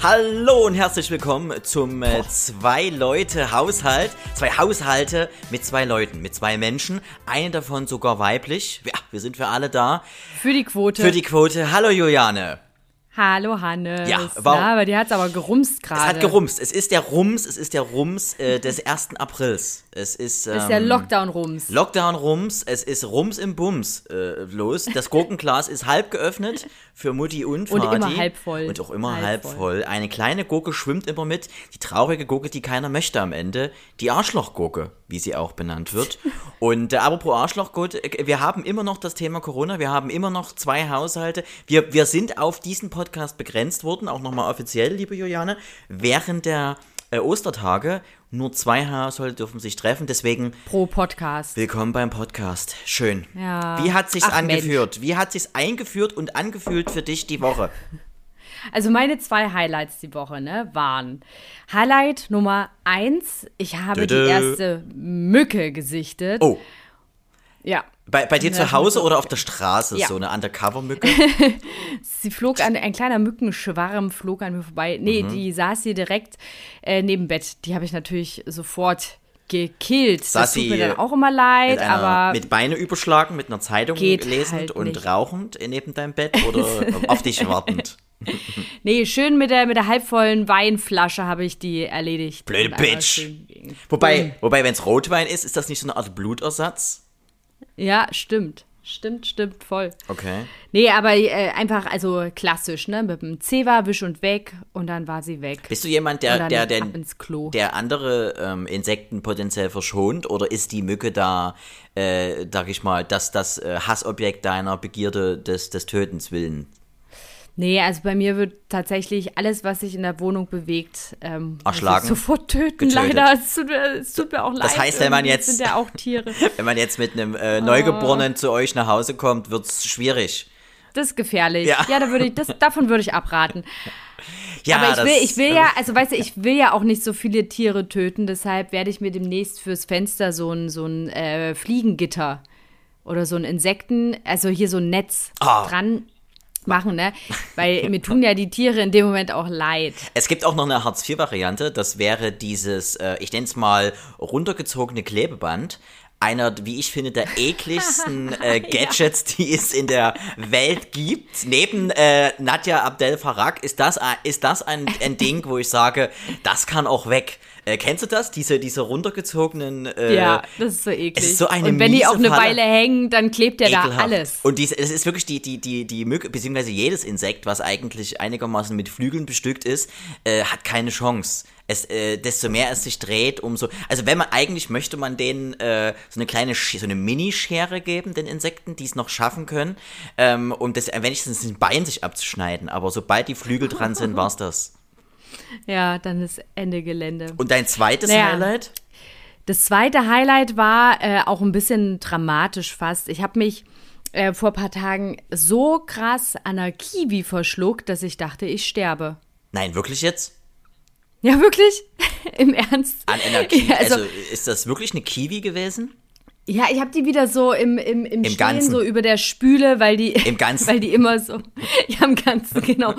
Hallo und herzlich willkommen zum äh, zwei Leute Haushalt, zwei Haushalte mit zwei Leuten, mit zwei Menschen, eine davon sogar weiblich. Ja, wir sind für alle da. Für die Quote. Für die Quote. Hallo Juliane. Hallo Hannes. Ja, warum- Na, aber die hat's aber gerumst Es gerade. hat gerumst. Es ist der Rums, es ist der Rums äh, des 1. Aprils. Es ist, ähm, Das ist der Lockdown-Rums. Lockdown Rums, es ist Rums im Bums äh, los. Das Gurkenglas ist halb geöffnet für Mutti und Und Vati. immer halb voll. Und auch immer halb, Halb voll. voll. Eine kleine Gurke schwimmt immer mit. Die traurige Gurke, die keiner möchte am Ende. Die Arschlochgurke, wie sie auch benannt wird. und äh, apropos Arschlochgurke, äh, wir haben immer noch das Thema Corona. Wir haben immer noch zwei Haushalte. Wir, wir sind auf diesen Podcast begrenzt worden, auch nochmal offiziell, liebe Juliane. Während der äh, Ostertage nur zwei Haushalte dürfen sich treffen. Deswegen Pro Podcast. Willkommen beim Podcast. Schön. Ja. Wie hat sich's Ach, angeführt? Wie hat sich's eingeführt und angefühlt für dich die Woche? Also meine zwei Highlights die Woche, ne, waren Highlight Nummer eins, ich habe Dö, dö. die erste Mücke gesichtet. Oh, Ja. Bei, bei dir zu Hause oder auf der Straße Ja. so eine Undercover-Mücke? Sie flog an, ein kleiner Mückenschwarm flog an mir vorbei. Nee, Mhm. die saß hier direkt äh, neben Bett. Die habe ich natürlich sofort gekillt. Saß das tut sie mir dann auch immer leid, Mit, einer, aber mit Beine überschlagen, mit einer Zeitung lesend halt und nicht. rauchend neben deinem Bett oder auf dich wartend? nee, schön mit der, mit der halbvollen Weinflasche habe ich die erledigt. Blöde Bitch. Wobei, wobei wenn es Rotwein ist, ist das nicht so eine Art Blutersatz? Ja, stimmt. Stimmt, stimmt, voll. Okay. Nee, aber äh, einfach, also klassisch, ne? Mit dem Zewa, wisch und weg und dann war sie weg. Bist du jemand, der, der, der, der andere ähm, Insekten potenziell verschont? Oder ist die Mücke da, äh, sag ich mal, das, das äh, Hassobjekt deiner Begierde des, des Tötens willen? Nee, also bei mir wird tatsächlich alles, was sich in der Wohnung bewegt, ähm, Erschlagen. sofort töten, Getötet. leider. Es tut, mir, es tut mir auch leid. Das heißt, wenn man irgendwie jetzt- sind ja auch Tiere. Wenn man jetzt mit einem Oh. äh, Neugeborenen zu euch nach Hause kommt, wird's schwierig. Das ist gefährlich. Ja. Ja, da würde ich, das, davon würde ich abraten. Ja, Aber ich das- will, ich will ja, also weißt du, ich will ja auch nicht so viele Tiere töten, deshalb werde ich mir demnächst fürs Fenster so ein, so ein äh, Fliegengitter oder so ein Insekten, also hier so ein Netz Ah. dran machen, ne? Weil mir tun ja die Tiere in dem Moment auch leid. Es gibt auch noch eine Hartz-IV-Variante, das wäre dieses, äh, ich nenne es mal, runtergezogene Klebeband. Einer, wie ich finde, der ekligsten äh, Gadgets, die es in der Welt gibt. Neben äh, Nadja Abdel Farag ist das, ist das ein, ein Ding, wo ich sage, das kann auch weg. Äh, kennst du das? Diese, diese runtergezogenen. Äh, ja, das ist so eklig. es ist so eine Und wenn die auch eine Falle. Weile hängen, dann klebt ja da alles. Und dies, es ist wirklich die, die, die, die Mücke, beziehungsweise jedes Insekt, was eigentlich einigermaßen mit Flügeln bestückt ist, äh, hat keine Chance. Es, äh, desto mehr es sich dreht, umso. Also wenn man eigentlich möchte man denen äh, so eine kleine, so eine Minischere geben, den Insekten, die es noch schaffen können, ähm, um das, äh, wenigstens ein Bein sich abzuschneiden. Aber sobald die Flügel dran sind, war's das. Ja, dann ist Ende Gelände. Und dein zweites Naja. Highlight? Das zweite Highlight war äh, auch ein bisschen dramatisch fast. Ich habe mich äh, vor ein paar Tagen so krass an einer Kiwi verschluckt, dass ich dachte, ich sterbe. Nein, wirklich jetzt? Ja, wirklich? Im Ernst? An einer Kiwi? Also, also, ist das wirklich eine Kiwi gewesen? Ja, ich habe die wieder so im, im, im, Stehen, Ganzen. so über der Spüle, weil die, Im Ganzen. weil die immer so, ja, im Ganzen, genau.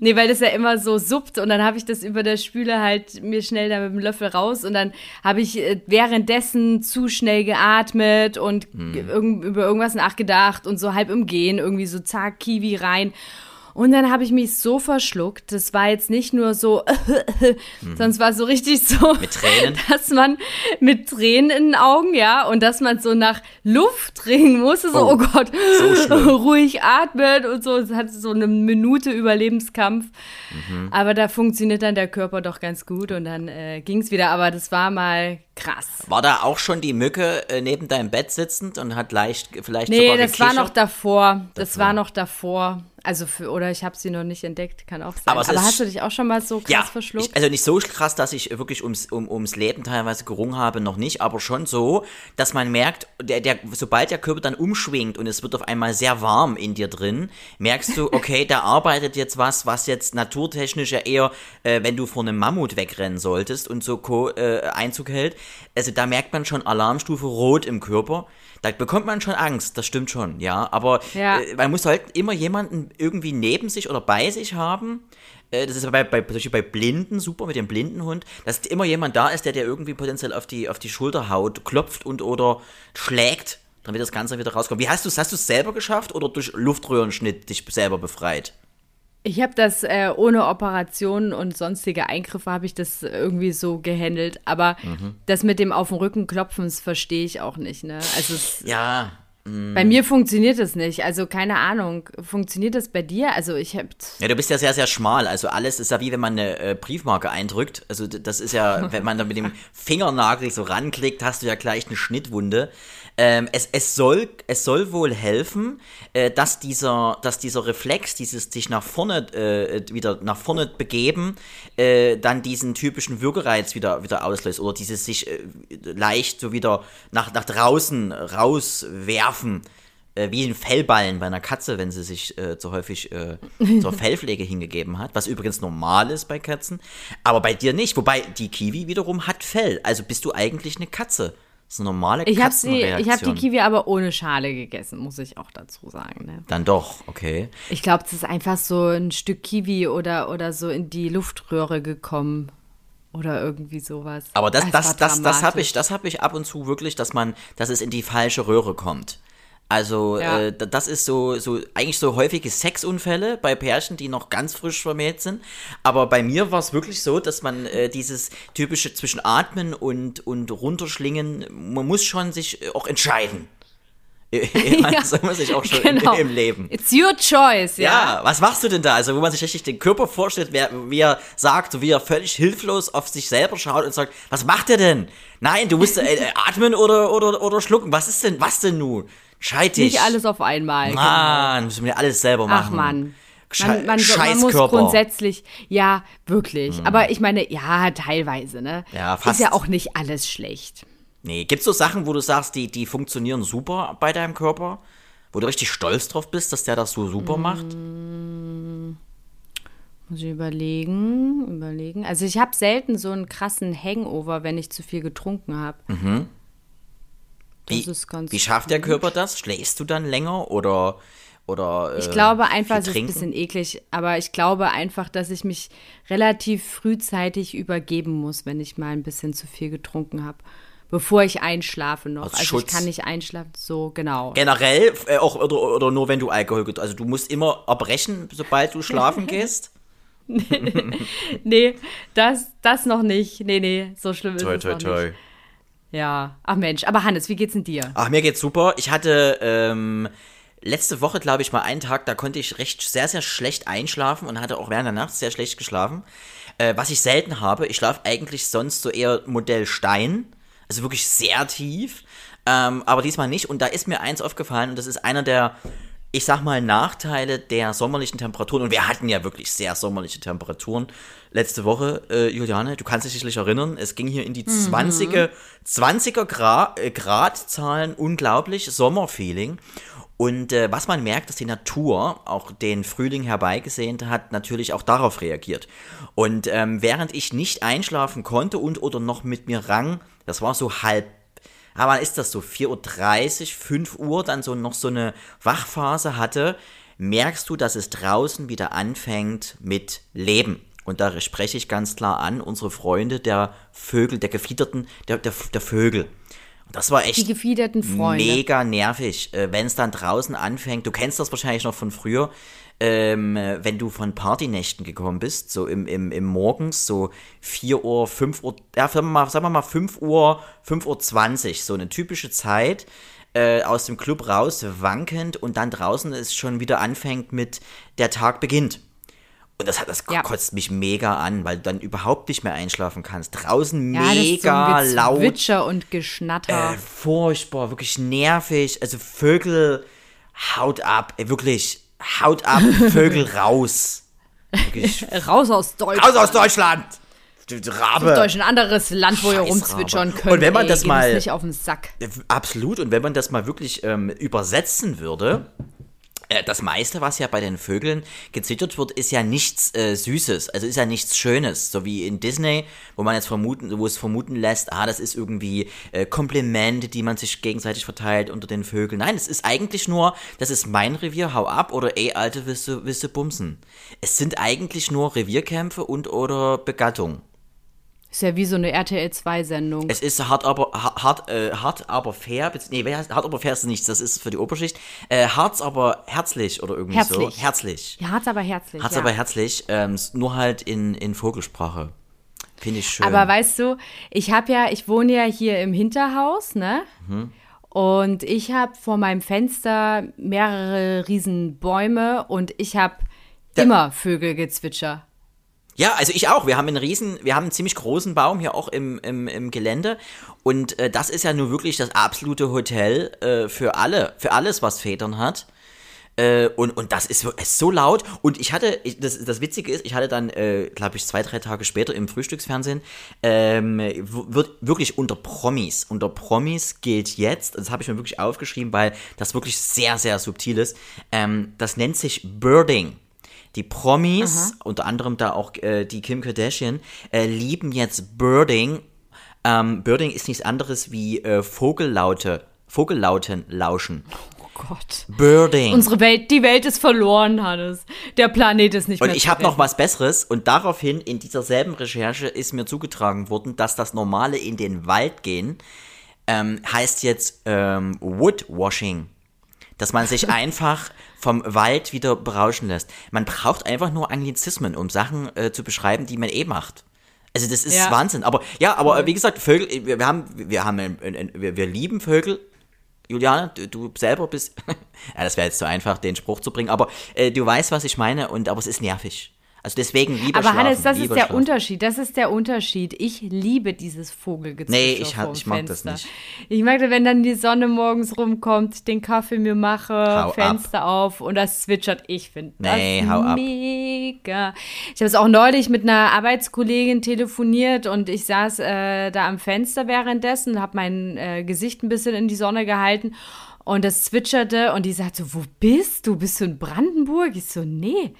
Nee, weil das ja immer so suppt und dann habe ich das über der Spüle halt mir schnell da mit dem Löffel raus und dann habe ich äh, währenddessen zu schnell geatmet und Hm. irgend, über irgendwas nachgedacht und so halb im Gehen irgendwie so zack, Kiwi rein. Und dann habe ich mich so verschluckt. Das war jetzt nicht nur so, sondern es war so richtig so, Mhm. Mit Tränen? dass man mit Tränen in den Augen, ja, und dass man so nach Luft ringen musste, so, Oh, oh, Gott, so ruhig atmen und so. Es hat so eine Minute Überlebenskampf. Mhm. Aber da funktioniert dann der Körper doch ganz gut und dann äh, ging es wieder. Aber das war mal Krass. War da auch schon die Mücke äh, neben deinem Bett sitzend und hat leicht vielleicht Nee, sogar das war gekichert? noch davor. Das war noch davor. Also für, oder ich habe sie noch nicht entdeckt, kann auch sein. Aber Aber, hast du dich auch schon mal so krass ja, verschluckt? Ich, also nicht so krass, dass ich wirklich ums, um, ums Leben teilweise gerungen habe, noch nicht, aber schon so, dass man merkt, der, der, sobald der Körper dann umschwingt und es wird auf einmal sehr warm in dir drin, merkst du, okay, da arbeitet jetzt was, was jetzt naturtechnisch ja eher, äh, wenn du vor einem Mammut wegrennen solltest und so Co. Äh, Einzug hält. Also da merkt man schon Alarmstufe rot im Körper. Da bekommt man schon Angst, das stimmt schon, ja. Aber Ja. Äh, man muss halt immer jemanden irgendwie neben sich oder bei sich haben. Äh, Das ist bei, bei, zum Beispiel bei Blinden super mit dem Blindenhund, dass immer jemand da ist, der dir irgendwie potenziell auf die, auf die Schulter haut, klopft und oder schlägt, damit das Ganze wieder rauskommt. Wie hast du es? Hast du es selber geschafft oder durch Luftröhrenschnitt dich selber befreit? Ich habe das äh, ohne Operationen und sonstige Eingriffe habe ich das irgendwie so gehandelt. Aber Mhm. das mit dem auf den Rücken klopfen, das verstehe ich auch nicht. Ne? Also es, Ja, bei mir funktioniert das nicht. Also keine Ahnung. Funktioniert das bei dir? Also ich habe Ja, du bist ja sehr, sehr schmal. Also alles ist ja wie wenn man eine äh, Briefmarke eindrückt. Also das ist ja, wenn man da mit dem Fingernagel so ranklickt, hast du ja gleich eine Schnittwunde. Ähm, es, es, soll, es soll wohl helfen, äh, dass, dieser, dass dieser Reflex, dieses sich nach vorne, äh, wieder nach vorne begeben, äh, dann diesen typischen Würgereiz wieder, wieder auslöst. Oder dieses sich äh, leicht so wieder nach, nach draußen rauswerfen äh, wie ein Fellballen bei einer Katze, wenn sie sich äh, zu häufig äh, zur Fellpflege hingegeben hat, was übrigens normal ist bei Katzen, aber bei dir nicht. Wobei die Kiwi wiederum hat Fell, also bist du eigentlich eine Katze. Das ist eine normale ich hab Katzenreaktion. ich habe die Kiwi aber ohne Schale gegessen, muss ich auch dazu sagen. Ne? Dann doch, okay. Ich glaube, es ist einfach so ein Stück Kiwi oder, oder so in die Luftröhre gekommen. Oder irgendwie sowas. Aber das, das, war das, das habe ich, das habe ich ab und zu wirklich, dass man, dass es in die falsche Röhre kommt. Also Ja. äh, das ist so, so eigentlich so häufige Sexunfälle bei Pärchen, die noch ganz frisch vermählt sind. Aber bei mir war es wirklich so, dass man äh, dieses typische zwischen Atmen und und runterschlingen, man muss schon sich äh, auch entscheiden. man Ja, soll man sich auch schon Genau. im, im Leben. It's your choice, ja. Ja, was machst du denn da? Also, wo man sich richtig den Körper vorstellt, wer, wie er sagt, wie er völlig hilflos auf sich selber schaut und sagt, was macht er denn? Nein, du musst äh, äh, atmen oder, oder, oder schlucken. Was ist denn, was denn nun? Scheit dich. Nicht alles auf einmal. genau. Mann, müssen wir alles selber machen. Ach Mann. Man, man, man muss. Hm. grundsätzlich, ja, wirklich. Aber ich meine, ja, teilweise, ne? Ja, fast. Ist ja auch nicht alles schlecht. Nee, gibt's so Sachen, wo du sagst, die, die funktionieren super bei deinem Körper? Wo du richtig stolz drauf bist, dass der das so super macht? Muss ich überlegen, überlegen. Also ich habe selten so einen krassen Hangover, wenn ich zu viel getrunken habe. Das Wie, ist ganz wie schafft der Körper das? Schläfst du dann länger oder oder Ich äh, glaube einfach, es ist ein bisschen eklig, aber ich glaube einfach, dass ich mich relativ frühzeitig übergeben muss, wenn ich mal ein bisschen zu viel getrunken habe. Bevor ich einschlafe noch. Aus also Schutz. ich kann nicht einschlafen, so genau. Generell äh, auch oder, oder nur wenn du Alkohol get- also du musst immer erbrechen, sobald du schlafen gehst. Nee, das, das noch nicht. Nee, nee, so schlimm ist Toi es toi noch toi. nicht. Ja, ach Mensch, aber Hannes, wie geht's denn dir? Ach, mir geht's super. Ich hatte ähm, letzte Woche, glaube ich, mal einen Tag, da konnte ich recht sehr, sehr schlecht einschlafen und hatte auch während der Nacht sehr schlecht geschlafen. Äh, was ich selten habe, ich schlafe eigentlich sonst so eher Modell Stein. Also wirklich sehr tief. Ähm, aber diesmal nicht. Und da ist mir eins aufgefallen und das ist einer der, ich sag mal, Nachteile der sommerlichen Temperaturen. Und wir hatten ja wirklich sehr sommerliche Temperaturen letzte Woche, äh, Juliane. Du kannst dich sicherlich erinnern. Es ging hier in die 20er, 20er Gra äh, Gradzahlen. Unglaublich. Sommerfeeling. Und äh, was man merkt, dass die Natur auch den Frühling herbeigesehnt hat, natürlich auch darauf reagiert. Und ähm, während ich nicht einschlafen konnte und oder noch mit mir rang, das war so halb, aber ist das so 4.30 Uhr, 5 Uhr, dann so noch so eine Wachphase hatte, merkst du, dass es draußen wieder anfängt mit Leben. Und da spreche ich ganz klar an, unsere Freunde der Vögel, der Gefiederten, der, der, der Vögel. Und das war echt Die gefiederten Freunde. mega nervig, äh, wenn es dann draußen anfängt. Du kennst das wahrscheinlich noch von früher, ähm, äh, wenn du von Partynächten gekommen bist, so im, im, im Morgens, so 4 Uhr, 5 Uhr, ja, sagen wir mal, sagen wir mal 5 Uhr, 5 Uhr 20, so eine typische Zeit, äh, aus dem Club raus, wankend und dann draußen es schon wieder anfängt mit der Tag beginnt. Und das, hat, das Ja. kotzt mich mega an, weil du dann überhaupt nicht mehr einschlafen kannst. Draußen Ja, das ist so mega ein laut. Gezwitscher und Geschnatter. Äh, furchtbar, wirklich nervig. Also Vögel, haut ab, ey, wirklich, haut ab, Vögel raus. Wirklich, Raus aus Deutschland. raus aus Deutschland! Rabe. Sucht euch ein anderes Land, wo ihr rumzwitschern Rabe. könnt. Und wenn man ey, das mal- nicht auf den Sack. Äh, Absolut. Und wenn man das mal wirklich ähm, übersetzen würde, äh, das meiste, was ja bei den Vögeln gezwittert wird, ist ja nichts äh, Süßes, also ist ja nichts Schönes, so wie in Disney, wo man jetzt vermuten, wo es vermuten lässt, ah, das ist irgendwie äh, Komplimente, die man sich gegenseitig verteilt unter den Vögeln. Nein, es ist eigentlich nur, das ist mein Revier, hau ab oder ey, Alte, willst du, willst du bumsen. Es sind eigentlich nur Revierkämpfe und oder Begattung. Ist ja wie so eine RTL-2-Sendung. Es ist hart, aber ha- hart, äh, hart, aber fair. Nee, heißt, hart, aber fair ist nichts. Das ist für die Oberschicht. Äh, hart, aber herzlich oder irgendwie so. Herzlich. Herzlich. Ja, hat's aber herzlich. Hart's ja. aber herzlich. Ähm, nur halt in, in Vogelsprache. Finde ich schön. Aber weißt du, ich habe ja, ich wohne ja hier im Hinterhaus, ne? Mhm. Und ich habe vor meinem Fenster mehrere Riesenbäume und ich habe immer Vögelgezwitscher. Ja, also ich auch. Wir haben einen riesen, wir haben einen ziemlich großen Baum hier auch im, im, im Gelände. Und äh, das ist ja nur wirklich das absolute Hotel äh, für alle, für alles, was Federn hat. Äh, und, und das ist, so- ist so laut. Und ich hatte, ich, das, das Witzige ist, ich hatte dann, äh, glaube ich, zwei, drei Tage später im Frühstücksfernsehen, ähm, wird wirklich unter Promis, unter Promis gilt jetzt, das habe ich mir wirklich aufgeschrieben, weil das wirklich sehr, sehr subtil ist, ähm, das nennt sich Birding. Die Promis, unter anderem da auch äh, die Kim Kardashian, äh, lieben jetzt Birding. Ähm, Birding ist nichts anderes wie äh, Vogellaute, Vogellauten lauschen. Oh Gott. Birding. Unsere Welt, die Welt ist verloren, Hannes. Der Planet ist nicht Und mehr ich zu habe noch was Besseres und daraufhin in dieser selben Recherche ist mir zugetragen worden, dass das normale in den Wald gehen ähm, heißt jetzt ähm, Woodwashing. Dass man sich einfach vom Wald wieder berauschen lässt. Man braucht einfach nur Anglizismen, um Sachen äh, zu beschreiben, die man eh macht. Also das ist Ja. Wahnsinn. Aber ja, aber äh, wie gesagt, Vögel, äh, wir, wir haben, wir haben, ein, ein, ein, wir, wir lieben Vögel. Juliane, du, du selber bist, ja, das wäre jetzt zu einfach, den Spruch zu bringen, aber äh, du weißt, was ich meine, und aber es ist nervig. Also deswegen lieber Aber. Hannes, das ist der schlafen. Unterschied. Das ist der Unterschied. Ich liebe dieses Vogelgezwitscher Nee, ich hab- ich mag das Fenster. nicht. Ich mag das, wenn dann die Sonne morgens rumkommt, den Kaffee mir mache, Hau ab. Fenster auf und das zwitschert. Ich finde das Nee, hau ab. mega. Ich habe es auch neulich mit einer Arbeitskollegin telefoniert und ich saß äh, da am Fenster währenddessen, habe mein äh, Gesicht ein bisschen in die Sonne gehalten und das zwitscherte und die sagte so, wo bist du? Bist du in Brandenburg? Ich so, nee.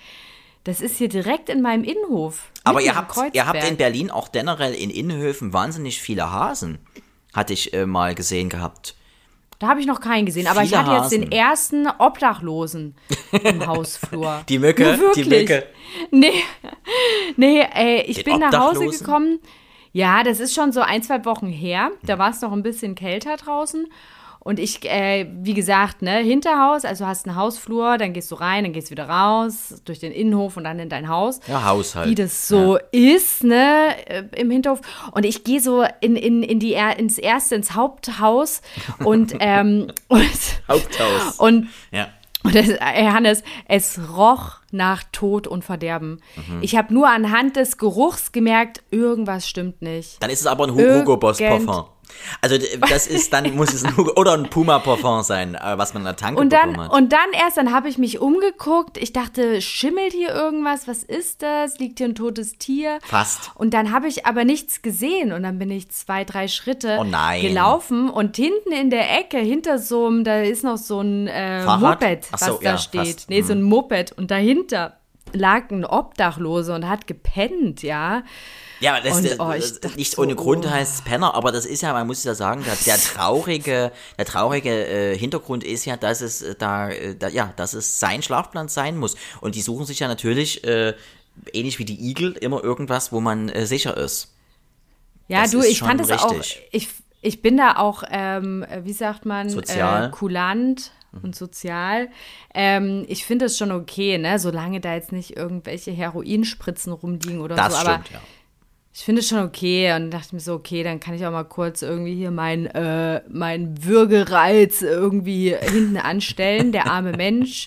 Das ist hier direkt in meinem Innenhof. Aber ihr habt, ihr habt in. Berlin auch generell in Innenhöfen wahnsinnig viele Hasen. Hatte ich äh, mal gesehen gehabt. Da habe ich noch keinen gesehen, aber ich hatte jetzt den ersten Obdachlosen im Hausflur. Die Mücke, die. Mücke. Nee, nee, ey, ich Den bin nach Hause gekommen. Ja, das ist schon so ein, zwei Wochen her. Da war es noch ein bisschen kälter draußen. Und ich, äh, wie gesagt, ne, Hinterhaus, also hast einen Hausflur, dann gehst du rein, dann gehst du wieder raus, durch den Innenhof und dann in dein Haus. Ja, Haushalt. Wie das so ist, ne, äh, im Hinterhof. Und ich gehe so in, in, in die, ins erste, ins Haupthaus und, ähm, und, Haupthaus. und Ja. und das, ey, Hannes, es roch nach Tod und Verderben. Mhm. Ich habe nur anhand des Geruchs gemerkt, irgendwas stimmt nicht. Dann ist es aber ein Hugo Boss Parfum. Also das ist, dann muss es ein Hugo oder ein Puma Parfum sein, äh, was man an der Tanke Und dann, hat. und dann erst, dann habe ich mich umgeguckt. Ich dachte, schimmelt hier irgendwas? Was ist das? Liegt hier ein totes Tier? Fast. Und dann habe ich aber nichts gesehen. Und dann bin ich zwei, drei Schritte Oh nein. gelaufen. Und hinten in der Ecke, hinter so einem, da ist noch so ein äh? Moped, was so, da ja, steht. fast. Nee, so ein Moped. Und dahinter lag ein Obdachloser und hat gepennt, ja. Ja, aber das, Und, das, oh, das, nicht so, ohne Grund oh. heißt es Penner, aber das ist ja, man muss ja sagen, der, der traurige, der traurige äh, Hintergrund ist ja, dass es äh, da, äh, da, ja, dass es sein Schlafplatz sein muss. Und die suchen sich ja natürlich, äh, ähnlich wie die Igel, immer irgendwas, wo man äh, sicher ist. Ja, Das du, ist ich fand es auch, ich, ich bin da auch, ähm, wie sagt man, Sozial. Kulant und sozial. Ähm, ich finde es schon okay, ne, solange da jetzt nicht irgendwelche Heroinspritzen rumliegen oder Das so. Aber stimmt, ja. Ich finde es schon okay und dachte mir so, okay, dann kann ich auch mal kurz irgendwie hier mein, äh, mein Würgereiz irgendwie hinten anstellen, der arme Mensch.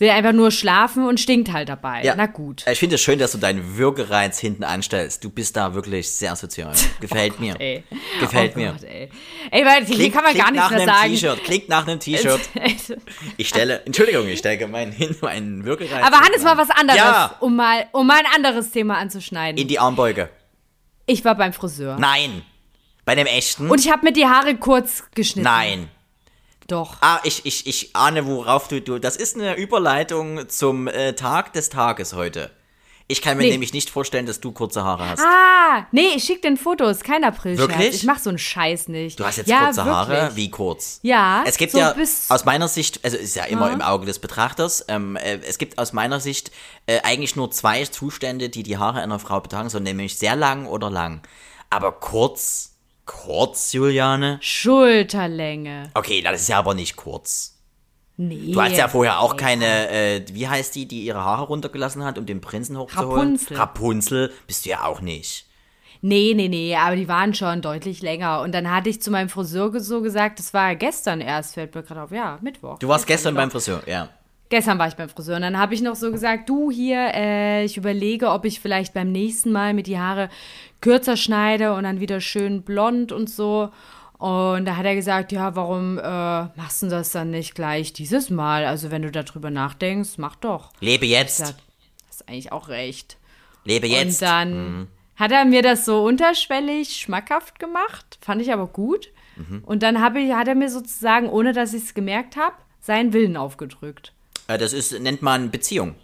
will einfach nur schlafen und stinkt halt dabei. Ja. Na gut. Ich finde es schön, dass du deinen Würgereiz hinten anstellst. Du bist da wirklich sehr sozial. Gefällt mir. Ey. Gefällt oh mir. Gott, ey. Ey, weil hier kann man klingt gar nichts nach mehr sagen. T-Shirt. Klingt nach einem T-Shirt. Ich stelle, Entschuldigung, ich stelle meinen, meinen Würgereiz. Aber Hannes, mal was anderes, Ja. um mal, um mal ein anderes Thema anzuschneiden. In die Armbeuge. Ich war beim Friseur. Nein. Bei dem echten? Und ich habe mir die Haare kurz geschnitten. Nein. Doch. Ah, ich, ich, ich ahne, worauf du, du. Das ist eine Überleitung zum äh, Tag des Tages heute. Ich kann mir Nee. nämlich nicht vorstellen, dass du kurze Haare hast. Ah, nee, ich schick den Fotos, kein April. Wirklich? Ich mach so einen Scheiß nicht. Du hast jetzt ja, kurze Haare? wirklich. Wie kurz? Ja, Es gibt so ja aus meiner Sicht, also ist ja immer Ja. im Auge des Betrachters, ähm, äh, es gibt aus meiner Sicht äh, eigentlich nur zwei Zustände, die die Haare einer Frau betragen sollen, nämlich sehr lang oder lang. Aber kurz, kurz, Juliane? Schulterlänge. Okay, das ist ja aber nicht kurz. Nee. Du hast ja vorher auch keine, äh, wie heißt die, die ihre Haare runtergelassen hat, um den Prinzen hochzuholen? Rapunzel. Rapunzel bist du ja auch nicht. Nee, nee, nee, aber die waren schon deutlich länger. Und dann hatte ich zu meinem Friseur so gesagt, das war gestern erst, fällt mir gerade auf. Ja, Mittwoch. Du warst gestern genau. beim Friseur, ja. Gestern war ich beim Friseur und dann habe ich noch so gesagt, du hier, äh, ich überlege, ob ich vielleicht beim nächsten Mal mit die Haare kürzer schneide und dann wieder schön blond und so. Und da hat er gesagt, ja, warum äh, machst du das dann nicht gleich dieses Mal? Also wenn du darüber nachdenkst, mach doch. Lebe jetzt, sag, hast eigentlich auch recht. lebe jetzt. Und dann hat er mir das so unterschwellig schmackhaft gemacht, fand ich aber gut. Und dann ich, hat er mir sozusagen, ohne dass ich es gemerkt habe, seinen Willen aufgedrückt. Äh, das ist, nennt man Beziehung.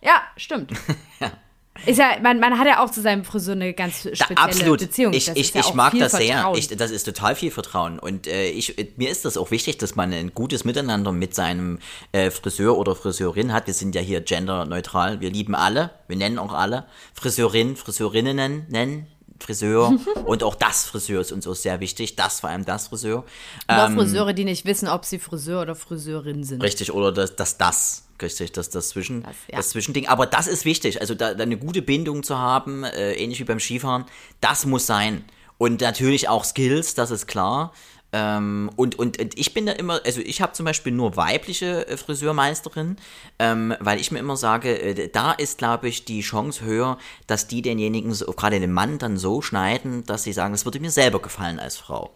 Ja, stimmt. Ist ja, man, man hat ja auch zu seinem Friseur eine ganz Da, spezielle absolut. Beziehung. Ich, ich, ja ich mag das sehr. Vertrauen. Ich, das ist total viel Vertrauen. Und äh, ich, mir ist das auch wichtig, dass man ein gutes Miteinander mit seinem äh, Friseur oder Friseurin hat. Wir sind ja hier genderneutral. Wir lieben alle. Wir nennen auch alle. Friseurin, Friseurinnen nennen. Friseur und auch das Friseur ist uns auch sehr wichtig. Das vor allem das Friseur. Aber Ähm, Friseure, die nicht wissen, ob sie Friseur oder Friseurin sind. Richtig, oder das, das, das, richtig, das, das, Zwischen, das, ja. Zwischending. Aber das ist wichtig, also da, da eine gute Bindung zu haben, äh, ähnlich wie beim Skifahren, das muss sein. Und natürlich auch Skills, das ist klar. Ähm, und, und, und ich bin da immer, also ich habe zum Beispiel nur weibliche äh, Friseurmeisterin, ähm, weil ich mir immer sage, äh, da ist, glaube ich, die Chance höher, dass die denjenigen, so, gerade den Mann, dann so schneiden, dass sie sagen, das würde mir selber gefallen als Frau.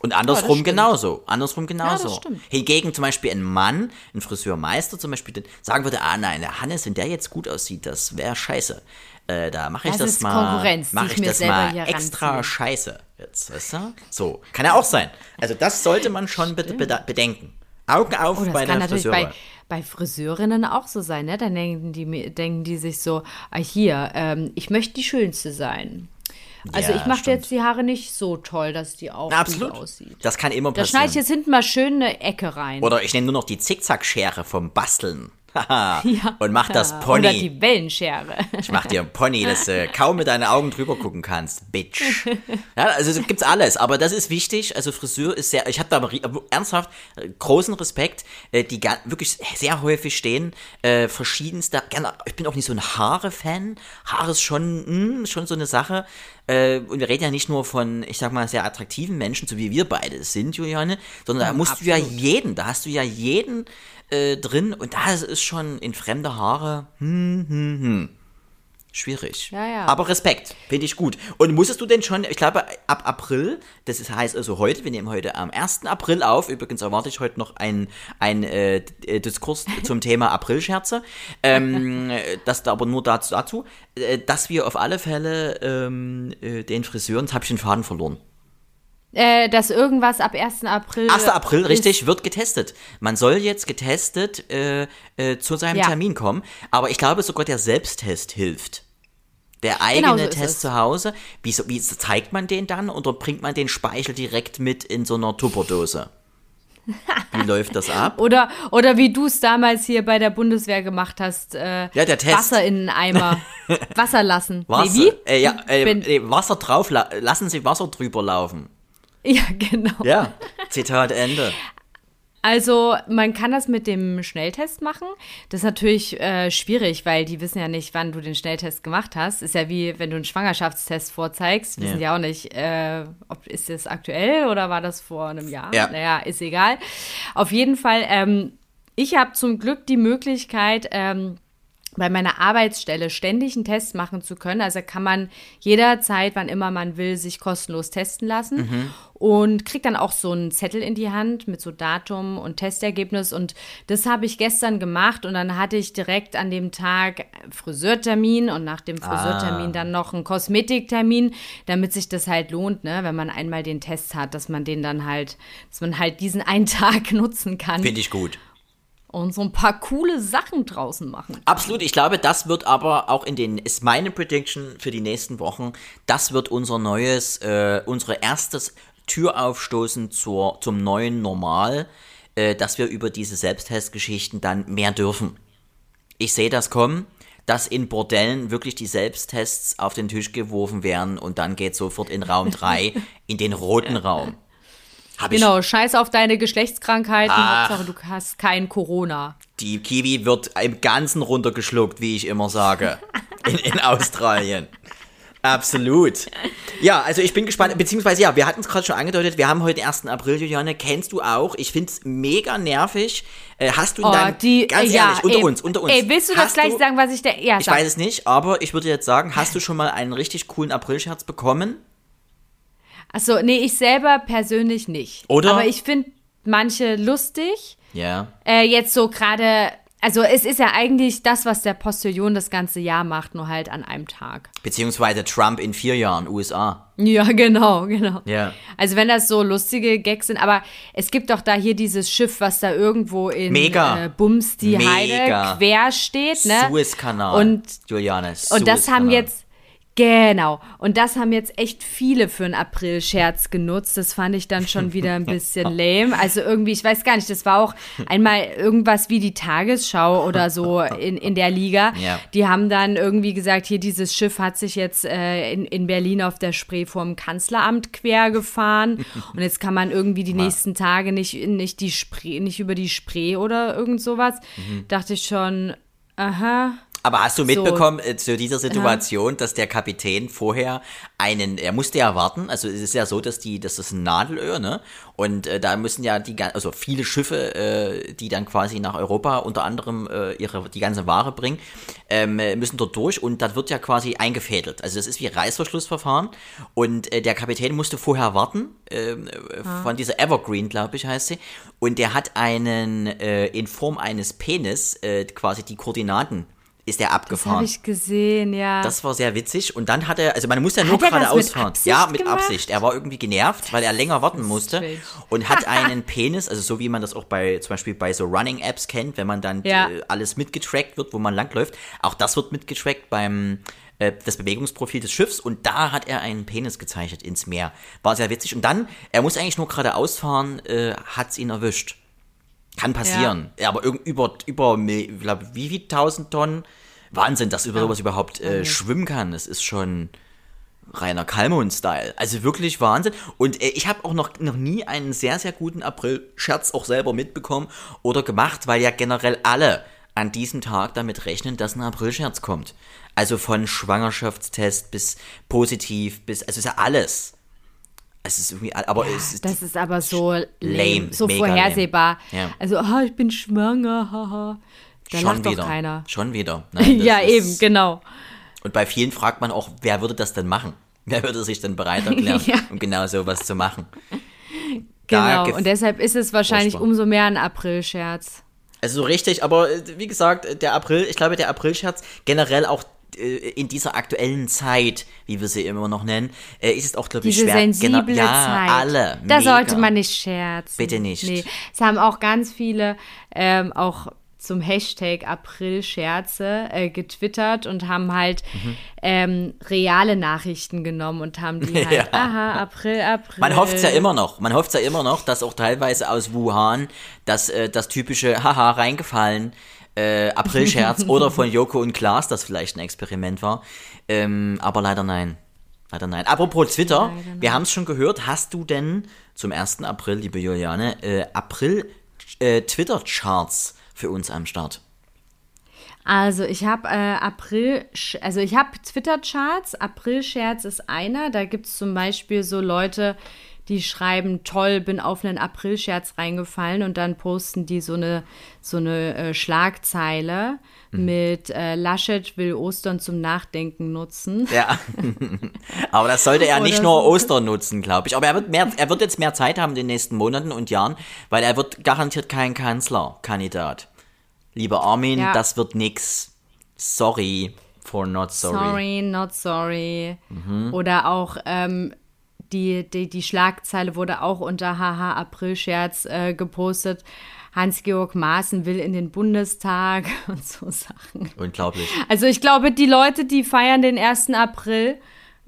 Und andersrum stimmt. genauso. Andersrum genauso. stimmt. Hingegen zum Beispiel ein Mann, ein Friseurmeister zum Beispiel, sagen würde, ah nein, der Hannes, wenn der jetzt gut aussieht, das wäre scheiße. Äh, da mache ich Das das, mal, mache ich ich mir das mal extra ranziehe. scheiße. Jetzt, weißt du? So, kann ja auch sein. Also das sollte man schon be be bedenken. Augen auf Oh, das bei kann der natürlich bei, bei Friseurinnen auch so sein, ne? Dann denken die, denken die sich so, ah hier, ähm, ich möchte die Schönste sein. Also Ja, ich mache jetzt die Haare nicht so toll, dass die auch Na, gut absolut. aussieht. Das kann immer Da passieren. schneide ich jetzt hinten mal schön eine Ecke rein. Oder ich nehme nur noch die Zickzackschere vom Basteln. Ja. Und mach das Ja, Pony. Oder die Wellenschere. Ich mach dir ein Pony, dass du kaum mit deinen Augen drüber gucken kannst, Bitch. Ja, also es gibt's alles, aber das ist wichtig. Also Friseur ist sehr, ich habe da aber ernsthaft äh, großen Respekt, äh, die wirklich sehr häufig stehen, äh, verschiedenster, gerne, ich bin auch nicht so ein Haare-Fan. Haare ist schon, mh, schon so eine Sache. Äh, und wir reden ja nicht nur von, ich sag mal, sehr attraktiven Menschen, so wie wir beide sind, Juliane, sondern da musst du ja jeden, da hast du ja jeden äh, drin und das ist schon in fremde Haare, hm, hm, hm. Schwierig. Ja, ja. Aber Respekt, finde ich gut. Und musstest du denn schon, ich glaube, ab April, das ist, heißt also heute, wir nehmen heute am 1. April auf, übrigens erwarte ich heute noch einen ein, äh, D- Diskurs zum Thema Aprilscherze, ähm, äh, das da aber nur dazu, dazu äh, dass wir auf alle Fälle ähm, äh, den Friseuren, jetzt habe ich den Faden verloren. Äh, dass irgendwas ab 1. April. 1. April, richtig, wird getestet. Man soll jetzt getestet äh, äh, zu seinem Ja. Termin kommen, aber ich glaube sogar der Selbsttest hilft. Der eigene Genau so Test es. zu Hause, wie, wie zeigt man den dann oder bringt man den Speichel direkt mit in so einer Tupperdose? Wie läuft das ab? Oder, oder wie du es damals hier bei der Bundeswehr gemacht hast, äh, Ja, der Test. Wasser in einen Eimer. Wasser lassen. Wasser, Nee, wie? Äh, ja, äh, nee, Wasser drauf, la lassen Sie Wasser drüber laufen. Ja, genau. Ja, Zitat Ende. Also man kann das mit dem Schnelltest machen. Das ist natürlich äh, schwierig, weil die wissen ja nicht, wann du den Schnelltest gemacht hast. Ist ja wie, wenn du einen Schwangerschaftstest vorzeigst, wissen Ja. die auch nicht, äh, ob ist das aktuell oder war das vor einem Jahr. Ja. Naja, ist egal. Auf jeden Fall ähm, ich habe zum Glück die Möglichkeit, ähm, bei meiner Arbeitsstelle ständig einen Test machen zu können. Also kann man jederzeit, wann immer man will, sich kostenlos testen lassen Mhm. und kriegt dann auch so einen Zettel in die Hand mit so Datum und Testergebnis. Und das habe ich gestern gemacht und dann hatte ich direkt an dem Tag Friseurtermin und nach dem Friseurtermin dann noch einen Kosmetiktermin, damit sich das halt lohnt, ne, wenn man einmal den Test hat, dass man den dann halt, dass man halt diesen einen Tag nutzen kann Finde ich gut. Und so ein paar coole Sachen draußen machen. Absolut, ich glaube, das wird aber auch in den, ist meine Prediction für die nächsten Wochen, das wird unser neues, äh, unsere erstes Türaufstoßen zur, zum neuen Normal, äh, dass wir über diese Selbsttestgeschichten dann mehr dürfen. Ich sehe das kommen, dass in Bordellen wirklich die Selbsttests auf den Tisch geworfen werden und dann geht sofort in Raum 3 in den roten Raum. Hab ich Genau, scheiß auf deine Geschlechtskrankheiten, Ach. Hauptsache du hast kein Corona. Die Kiwi wird im Ganzen runtergeschluckt, wie ich immer sage. In, in Australien. Absolut. Ja, also ich bin gespannt, beziehungsweise ja, wir hatten es gerade schon angedeutet, wir haben heute den 1. April, Juliane, kennst du auch. Ich finde es mega nervig. Äh, hast du Oh, deinem, die, ganz äh, ja, ehrlich, unter ey, uns, unter uns. Ey, willst du das gleich sagen, was ich der. Ja, Ich sag. weiß es nicht, aber ich würde jetzt sagen, hast du schon mal einen richtig coolen Aprilscherz bekommen? Achso, nee, ich selber persönlich nicht. Oder? Aber ich finde manche lustig. Ja. Äh, jetzt so gerade. Also, es ist ja eigentlich das, was der Postillon das ganze Jahr macht, nur halt an einem Tag. Beziehungsweise Trump in vier Jahren, USA. Ja, genau, genau. Ja. Also wenn das so lustige Gags sind, aber es gibt doch da hier dieses Schiff, was da irgendwo in Mega. Äh, Bums die Mega. Heide quer steht, ne? Suezkanal. Und Juliane, Und das haben jetzt, genau, und das haben jetzt echt viele für einen April-Scherz genutzt. Das fand ich dann schon wieder ein bisschen lame. Also irgendwie, ich weiß gar nicht, das war auch einmal irgendwas wie die Tagesschau oder so in, in der Liga. Ja. Die haben dann irgendwie gesagt, hier dieses Schiff hat sich jetzt äh, in, in Berlin auf der Spree vorm Kanzleramt quer gefahren. Und jetzt kann man irgendwie die nächsten Tage nicht, nicht, die Spree, nicht über die Spree oder irgend sowas. Mhm. Dachte ich schon, aha. Aber hast du mitbekommen äh, zu dieser Situation, dass der Kapitän vorher einen, er musste ja warten, also es ist ja so, dass die, das ist ein Nadelöhr, ne? Und äh, da müssen ja die, also viele Schiffe, äh, die dann quasi nach Europa unter anderem äh, ihre, die ganze Ware bringen, ähm, äh, müssen dort durch und das wird ja quasi eingefädelt. Also das ist wie Reißverschlussverfahren und äh, der Kapitän musste vorher warten, ähm, äh, von dieser Evergreen, glaube ich, heißt sie, und der hat einen, in Form eines Penis, quasi die Koordinaten ist er Das abgefahren. habe ich gesehen, ja. Das war sehr witzig. Und dann hat er, also man muss ja nur er das geradeaus mit fahren. Ja, mit gemacht? Absicht. Er war irgendwie genervt, weil er länger warten musste. strange. Und hat einen Penis, also so wie man das auch bei, zum Beispiel bei so Running-Apps kennt, wenn man dann Ja. äh, alles mitgetrackt wird, wo man langläuft. Auch das wird mitgetrackt beim, äh, das Bewegungsprofil des Schiffs. Und da hat er einen Penis gezeichnet ins Meer. War sehr witzig. Und dann, er muss eigentlich nur geradeaus fahren, äh, hat's ihn erwischt. Kann passieren. Ja. Aber über, über, ich glaube, wie viel tausend Tonnen? Wahnsinn, dass über sowas überhaupt äh, schwimmen kann. Das ist schon reiner Kalmund-Style. Also wirklich Wahnsinn. Und äh, ich habe auch noch, noch nie einen sehr, sehr guten April-Scherz auch selber mitbekommen oder gemacht, weil ja generell alle an diesem Tag damit rechnen, dass ein April-Scherz kommt. Also von Schwangerschaftstest bis positiv bis, also ist ja alles. Es ist irgendwie, aber es ist, das ist aber so lame, lame, so vorhersehbar. lame. Ja. Also, ah, ich bin schwanger, haha. Da schon lacht doch wieder. keiner. Schon wieder. Nein, ja, ist- eben, genau. Und bei vielen fragt man auch, wer würde das denn machen? Wer würde sich denn bereit erklären, Ja. um genau sowas zu machen? Da Genau. Und deshalb ist es wahrscheinlich Furchtbar. umso mehr ein April-Scherz. Also so richtig, aber äh, wie gesagt, der April, ich glaube, der Aprilscherz generell auch in dieser aktuellen Zeit, wie wir sie immer noch nennen, äh, ist es auch, glaube ich, Diese schwer. sensible Genau- ja, Zeit. alle. Da mega. sollte man nicht scherzen. Bitte nicht. Nee. Es haben auch ganz viele ähm, auch zum Hashtag April-Scherze äh, getwittert und haben halt Mhm. ähm, reale Nachrichten genommen und haben die halt, Ja. aha, April, April. Man hofft ja immer noch, man hofft ja immer noch, dass auch teilweise aus Wuhan das, äh, das typische Haha reingefallen äh, Aprilscherz oder von Joko und Klaas das vielleicht ein Experiment war. Ähm, aber leider nein. Leider nein. Apropos Twitter, wir haben es schon gehört. Hast du denn zum 1. April, liebe Juliane, äh, April äh, für uns am Start? Also ich habe äh, April, also ich habe Twitter-Charts. April-Scherz ist einer. Da gibt es zum Beispiel so Leute, die schreiben, toll, bin auf einen Aprilscherz reingefallen und dann posten die so eine, so eine äh, Schlagzeile Mhm. mit äh, Laschet will Ostern zum Nachdenken nutzen. Ja. Aber das sollte er nicht nur. Ostern nutzen, glaube ich. Aber er wird, mehr, er wird jetzt mehr Zeit haben in den nächsten Monaten und Jahren, weil er wird garantiert kein Kanzlerkandidat. Lieber Armin, Ja. das wird nix. Sorry for not sorry. Sorry, not sorry. Mhm. Oder auch ähm, die, die, die Schlagzeile wurde auch unter Haha Aprilscherz äh, gepostet. Hans-Georg Maaßen will in den Bundestag und so Sachen. Unglaublich. Also ich glaube, die Leute, die feiern den 1. April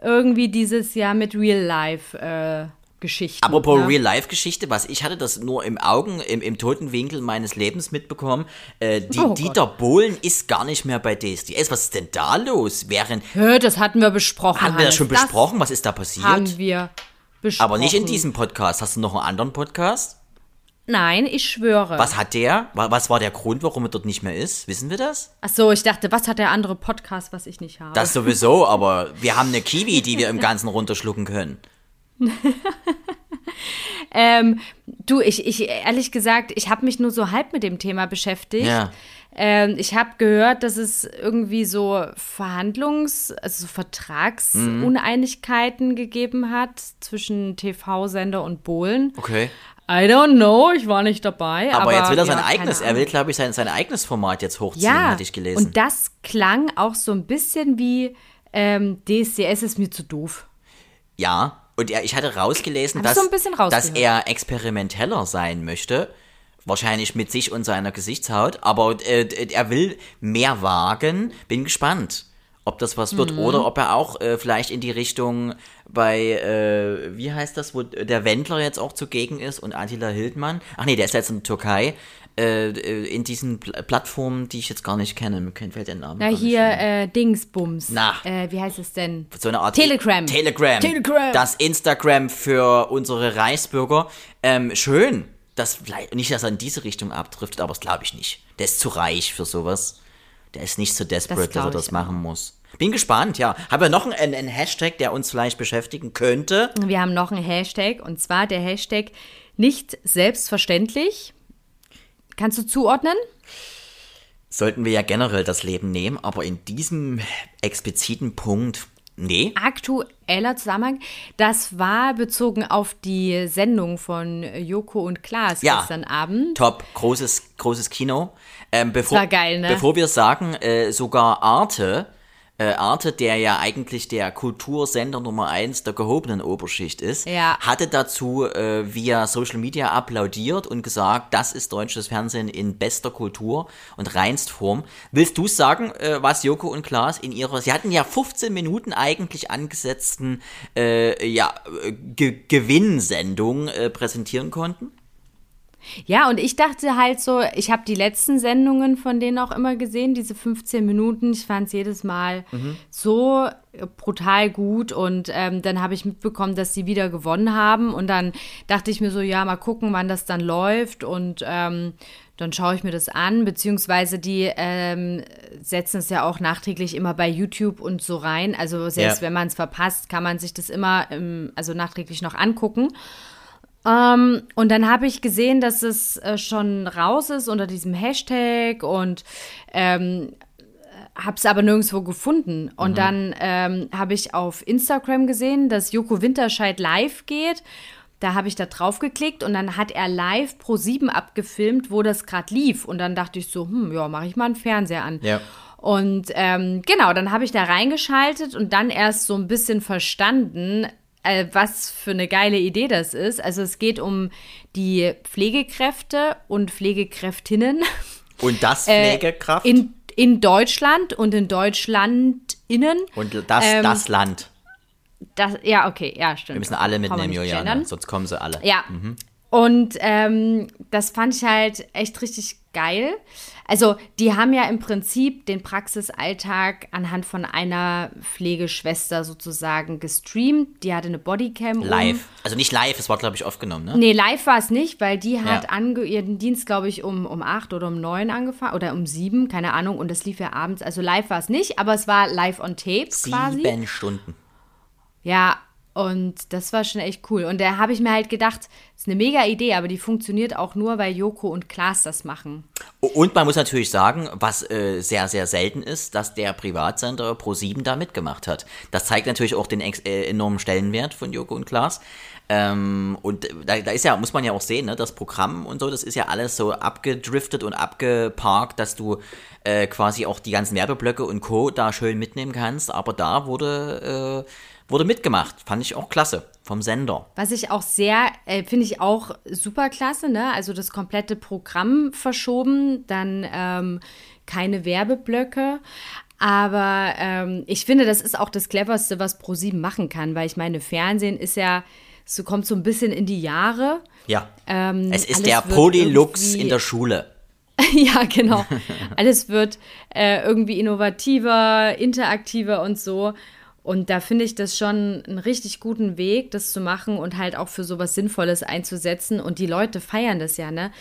irgendwie dieses Jahr mit Real-Life-Geschichten. Apropos ne? Real-Life-Geschichte, was ich hatte das nur im Augen, im, im toten Winkel meines Lebens mitbekommen. Äh, die, Oh Gott. Dieter Bohlen ist gar nicht mehr bei DSDS. Was ist denn da los? Während, Hä, das hatten wir besprochen. haben wir das schon besprochen? Was ist da Das passiert? haben wir besprochen. Aber nicht in diesem Podcast. Hast du noch einen anderen Podcast? Nein, ich schwöre. Was hat der? Wa- Was war der Grund, warum er dort nicht mehr ist? Wissen wir das? Ach so, ich dachte, was hat der andere Podcast, was ich nicht habe? Das sowieso, aber wir haben eine Kiwi, die wir im Ganzen runterschlucken können. Ähm, du, ich, ich ehrlich gesagt, ich habe mich nur so halb mit dem Thema beschäftigt. Ja. Ähm, ich habe gehört, dass es irgendwie so Verhandlungs-, also so Vertragsuneinigkeiten gegeben hat zwischen TV-Sender und Bohlen. Okay. I don't know, ich war nicht dabei. Aber, Aber, jetzt will er sein ja, eigenes, er will, glaube ich, sein, sein eigenes Format jetzt hochziehen, ja, hatte ich gelesen. Und das klang auch so ein bisschen wie ähm, DSDS ist mir zu doof. Ja, und er, ich hatte rausgelesen, dass, so dass er experimenteller sein möchte. Wahrscheinlich mit sich und seiner Gesichtshaut, aber äh, er will mehr wagen. Bin gespannt, ob das was Mhm. wird oder ob er auch äh, vielleicht in die Richtung bei, äh, wie heißt das, wo der Wendler jetzt auch zugegen ist und Attila Hildmann. Ach nee, der ist jetzt in der Türkei. Äh, äh, in diesen Pl Plattformen, die ich jetzt gar nicht kenne. Mir fällt der Name Na, hier äh, Dingsbums. Na. Äh, wie heißt es denn? so eine Art Telegram. Telegram. Telegram. Das Instagram für unsere Reichsbürger. Ähm, schön. Das, vielleicht- nicht, dass er in diese Richtung abdriftet, aber das glaube ich nicht. Der ist zu reich für sowas. Der ist nicht so desperate, dass glaub er das machen muss. Bin gespannt, ja. Haben wir noch einen, einen Hashtag, der uns vielleicht beschäftigen könnte? Wir haben noch einen Hashtag und zwar der Hashtag nicht selbstverständlich. Kannst du zuordnen? Sollten wir ja generell das Leben nehmen, aber in diesem expliziten Punkt, nee. Aktueller Zusammenhang. Das war bezogen auf die Sendung von Joko und Klaas Ja. gestern Abend. Top, großes, großes Kino. Ähm, bevor, war geil, ne? Bevor wir sagen, äh, sogar Arte, äh, Arte, der ja eigentlich der Kultursender Nummer 1 der gehobenen Oberschicht ist, Ja. hatte dazu äh, via Social Media applaudiert und gesagt, das ist deutsches Fernsehen in bester Kultur und reinst Form. Willst du sagen, äh, was Joko und Klaas in ihrer, sie hatten ja 15 Minuten eigentlich angesetzten äh, ja, äh, Ge Gewinnsendung äh, präsentieren konnten? Ja, und ich dachte halt so, ich habe die letzten Sendungen von denen auch immer gesehen, diese 15 Minuten. Ich fand es jedes Mal so äh, brutal gut und ähm, dann habe ich mitbekommen, dass sie wieder gewonnen haben und dann dachte ich mir so, ja, mal gucken, wann das dann läuft und ähm, dann schaue ich mir das an, beziehungsweise die ähm, setzen es ja auch nachträglich immer bei YouTube und so rein. Also selbst Ja. wenn man es verpasst, kann man sich das immer also nachträglich noch angucken. Ähm, und dann habe ich gesehen, dass es äh, schon raus ist unter diesem Hashtag und ähm, habe es aber nirgendwo gefunden. Und dann ähm, habe ich auf Instagram gesehen, dass Joko Winterscheid live geht. Da habe ich da drauf geklickt und dann hat er live pro 7 abgefilmt, wo das gerade lief. Und dann dachte ich so, hm, ja, mache ich mal einen Fernseher an. Ja. Und ähm, genau, dann habe ich da reingeschaltet und dann erst so ein bisschen verstanden, äh, was für eine geile Idee das ist. Also es geht um die Pflegekräfte und Pflegekräftinnen Und das äh, Pflegekraft? in, in Deutschland und in Deutschland innen. Und das, Ähm, das Land. Das, ja, okay, ja, stimmt. Wir müssen alle mitnehmen, Juliane, gendern. sonst kommen sie alle. Ja. Und ähm, das fand ich halt echt richtig geil. Also, die haben ja im Prinzip den Praxisalltag anhand von einer Pflegeschwester sozusagen gestreamt. Die hatte eine Bodycam. Live. Also nicht live, es war, glaube ich, aufgenommen, ne? Um. Nee, live war es nicht, weil die hat Ja. ange ihren Dienst, glaube ich, um, um acht oder um neun angefangen oder um sieben, keine Ahnung. Und das lief ja abends. Also live war es nicht, aber es war live on tape quasi. Sieben Stunden. Ja, Und das war schon echt cool. Und da habe ich mir halt gedacht, ist eine mega Idee, aber die funktioniert auch nur, weil Joko und Klaas das machen. Und man muss natürlich sagen, was äh, sehr, sehr selten ist, dass der Privatsender Pro7 da mitgemacht hat. Das zeigt natürlich auch den äh, enormen Stellenwert von Joko und Klaas. Ähm, und da, da, ist ja, muss man ja auch sehen, ne, das Programm und so, das ist ja alles so abgedriftet und abgeparkt, dass du äh, quasi auch die ganzen Werbeblöcke und Co. da schön mitnehmen kannst. Aber da wurde äh, wurde mitgemacht. Fand ich auch klasse vom Sender. Was ich auch sehr, äh, finde ich auch super klasse, ne? Also das komplette Programm verschoben, dann ähm, keine Werbeblöcke. Aber ähm, ich finde, das ist auch das Cleverste, was ProSieben machen kann, weil ich meine, Fernsehen ist ja, so kommt so ein bisschen in die Jahre. Ja. Ähm, es ist der Polylux in der Schule. ja, genau. alles wird äh, irgendwie innovativer, interaktiver und so. Und da finde ich das schon einen richtig guten Weg, das zu machen und halt auch für sowas Sinnvolles einzusetzen. Und die Leute feiern das ja, ne?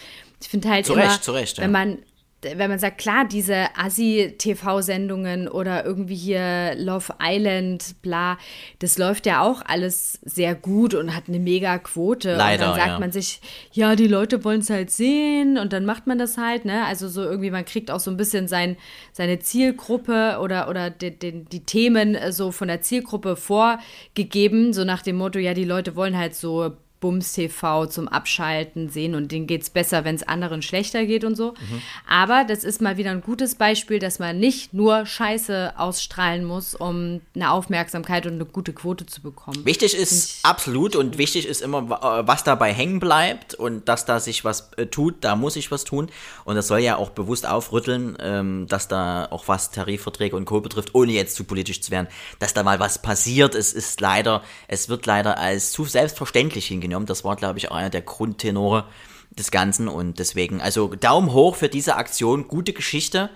Ich finde halt zu immer, Recht, zu Recht, ja. wenn man wenn man sagt, klar, diese Assi-TV-Sendungen oder irgendwie hier Love Island, bla, das läuft ja auch alles sehr gut und hat eine mega Quote. Leider, und dann sagt ja. man sich, ja, die Leute wollen es halt sehen und dann macht man das halt, ne? Also so irgendwie, man kriegt auch so ein bisschen sein, seine Zielgruppe oder, oder die, die, die Themen so von der Zielgruppe vorgegeben, so nach dem Motto, ja, die Leute wollen halt so Bums TV zum Abschalten sehen und denen geht es besser, wenn es anderen schlechter geht und so. Mhm. Aber das ist mal wieder ein gutes Beispiel, dass man nicht nur Scheiße ausstrahlen muss, um eine Aufmerksamkeit und eine gute Quote zu bekommen. Wichtig ist absolut und wichtig ist immer, äh, was dabei hängen bleibt und dass da sich was äh, tut, da muss ich was tun. Und das soll ja auch bewusst aufrütteln, ähm, dass da auch was Tarifverträge und Co. betrifft, ohne jetzt zu politisch zu werden, dass da mal was passiert. Es ist leider, es wird leider als zu selbstverständlich hingenommen genommen. Das war, glaube ich, einer der Grundtenore des Ganzen und deswegen, also Daumen hoch für diese Aktion, gute Geschichte,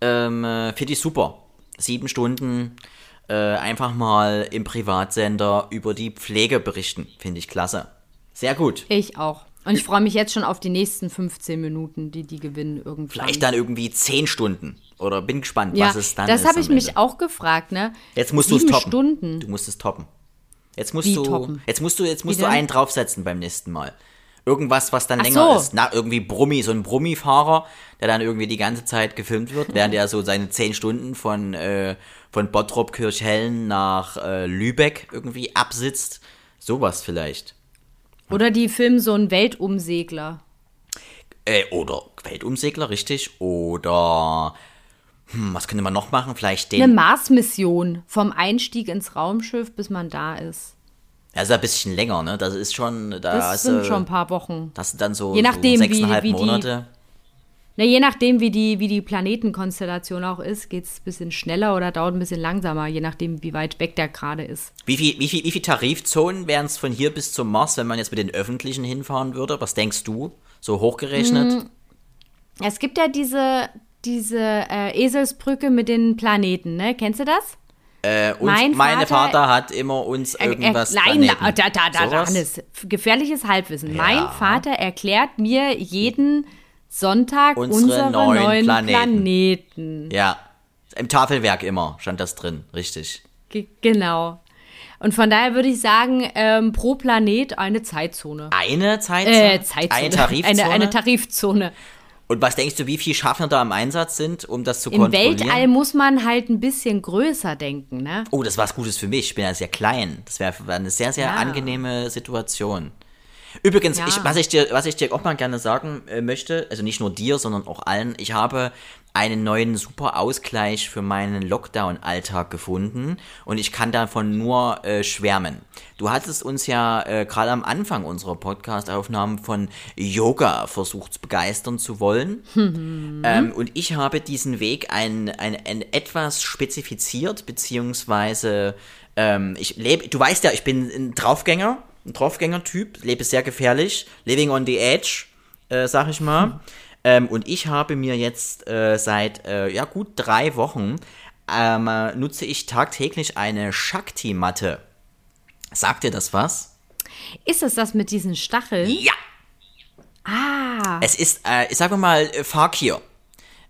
ähm, äh, finde ich super. Sieben Stunden äh, einfach mal im Privatsender über die Pflege berichten, finde ich klasse. Sehr gut. Ich auch. Und ich freue mich jetzt schon auf die nächsten 15 Minuten, die die gewinnen irgendwann. Vielleicht dann irgendwie 10 Stunden. Oder bin gespannt, ja, was es dann das ist. Das habe ich mich auch gefragt, ne? Jetzt musst du es toppen. Stunden. Du musst es toppen. Jetzt musst Wie du, toppen? jetzt musst du, jetzt musst Wie du denn? einen draufsetzen beim nächsten Mal. Irgendwas, was dann Ach länger so. ist. Na, irgendwie Brummi, so ein Brummifahrer, der dann irgendwie die ganze Zeit gefilmt wird, während er so seine zehn Stunden von, äh, von Bottrop Kirchhellen nach äh, Lübeck irgendwie absitzt. Sowas vielleicht. Oder die filmen so einen Weltumsegler. Äh, oder Weltumsegler, richtig. Oder, hm, was könnte man noch machen? Vielleicht den. Eine Mars-Mission vom Einstieg ins Raumschiff, bis man da ist. Also ein bisschen länger, ne? Das ist schon, da Das sind du- schon ein paar Wochen. Das sind dann so, Je nachdem, so wie- sechseinhalb wie die- Monate. Na, je nachdem, wie die, wie die Planetenkonstellation auch ist, geht es ein bisschen schneller oder dauert ein bisschen langsamer, je nachdem, wie weit weg der gerade ist. Wie viel, wie viel, wie viel Tarifzonen wären es von hier bis zum Mars, wenn man jetzt mit den öffentlichen hinfahren würde? Was denkst du? So hochgerechnet? Mm, Es gibt ja diese, diese äh, Eselsbrücke mit den Planeten, ne? Kennst du das? Äh, und mein Vater- Vater hat immer uns Er- er- irgendwas Nein, da, da, da, da? Hannes, gefährliches Halbwissen. Ja. Mein Vater erklärt mir jeden Sonntag Unsere unsere, neuen neuen, Planeten. Planeten. Ja, im Tafelwerk immer stand das drin, richtig. Ge genau. Und von daher würde ich sagen, ähm, pro Planet eine Zeitzone. Eine Zeitzone? Äh, Zeitzone. Eine Tarifzone? Eine, eine Tarifzone. Und was denkst du, wie viele Schaffner da im Einsatz sind, um das zu Im kontrollieren? Weltall muss man halt ein bisschen größer denken, ne? Oh, das war was Gutes für mich. Ich bin ja sehr klein. Das wäre eine sehr, sehr Ja. angenehme Situation. Übrigens, Ja. ich, was, ich dir, was ich dir auch mal gerne sagen äh, möchte, also nicht nur dir, sondern auch allen, ich habe einen neuen super Ausgleich für meinen Lockdown-Alltag gefunden und ich kann davon nur äh, schwärmen. Du hattest uns ja äh, gerade am Anfang unserer Podcast-Aufnahmen von Yoga versucht zu begeistern zu wollen. Ähm, und ich habe diesen Weg ein, ein, ein etwas spezifiziert, beziehungsweise ähm, ich lebe, du weißt ja, ich bin ein Draufgänger, ein Draufgänger-Typ, lebe sehr gefährlich, living on the edge, äh, sag ich mal. Ähm, und ich habe mir jetzt äh, seit äh, ja gut drei Wochen ähm, äh, nutze ich tagtäglich eine Shakti-Matte. Sagt dir das was? Ist es das mit diesen Stacheln? Ja. Ah. Es ist, äh, sagen wir mal, äh, Fakir.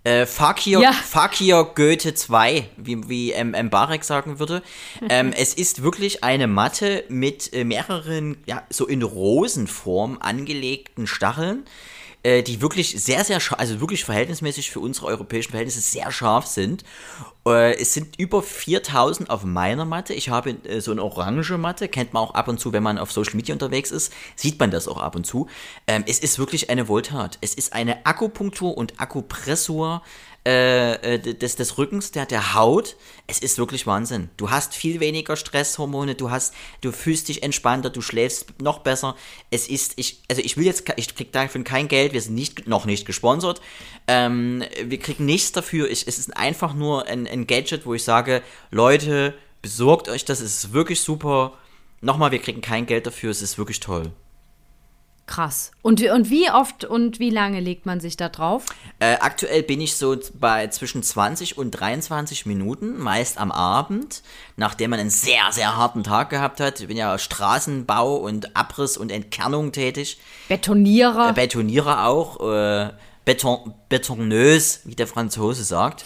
Äh, Fakir, Ja. Fakir Goethe 2, wie, wie M. M. Barek sagen würde. ähm, es ist wirklich eine Matte mit äh, mehreren, ja, so in Rosenform angelegten Stacheln, äh, die wirklich sehr, sehr scharf, also wirklich verhältnismäßig für unsere europäischen Verhältnisse sehr scharf sind. Äh, es sind über 4000 auf meiner Matte. Ich habe äh, so eine orange Matte, kennt man auch ab und zu, wenn man auf Social Media unterwegs ist, sieht man das auch ab und zu. Ähm, es ist wirklich eine Wohltat. Es ist eine Akupunktur und Akupressur äh, äh, des, des Rückens, der, der Haut. Es ist wirklich Wahnsinn. Du hast viel weniger Stresshormone, du hast, du fühlst dich entspannter, du schläfst noch besser. Es ist, ich, also ich will jetzt, ich krieg dafür kein Geld, wir sind nicht, noch nicht gesponsert. Ähm, wir kriegen nichts dafür. Ich, es ist einfach nur ein, ein Gadget, wo ich sage, Leute, besorgt euch das, es ist wirklich super. Nochmal, wir kriegen kein Geld dafür, es ist wirklich toll. Krass. Und, wie- und wie oft und wie lange legt man sich da drauf? Äh, aktuell bin ich so bei zwischen 20 und 23 Minuten, meist am Abend, nachdem man einen sehr, sehr harten Tag gehabt hat. Ich bin ja Straßenbau und Abriss und Entkernung tätig. Betonierer. Äh, Betonierer auch, äh, Beton, betonneus, wie der Franzose sagt.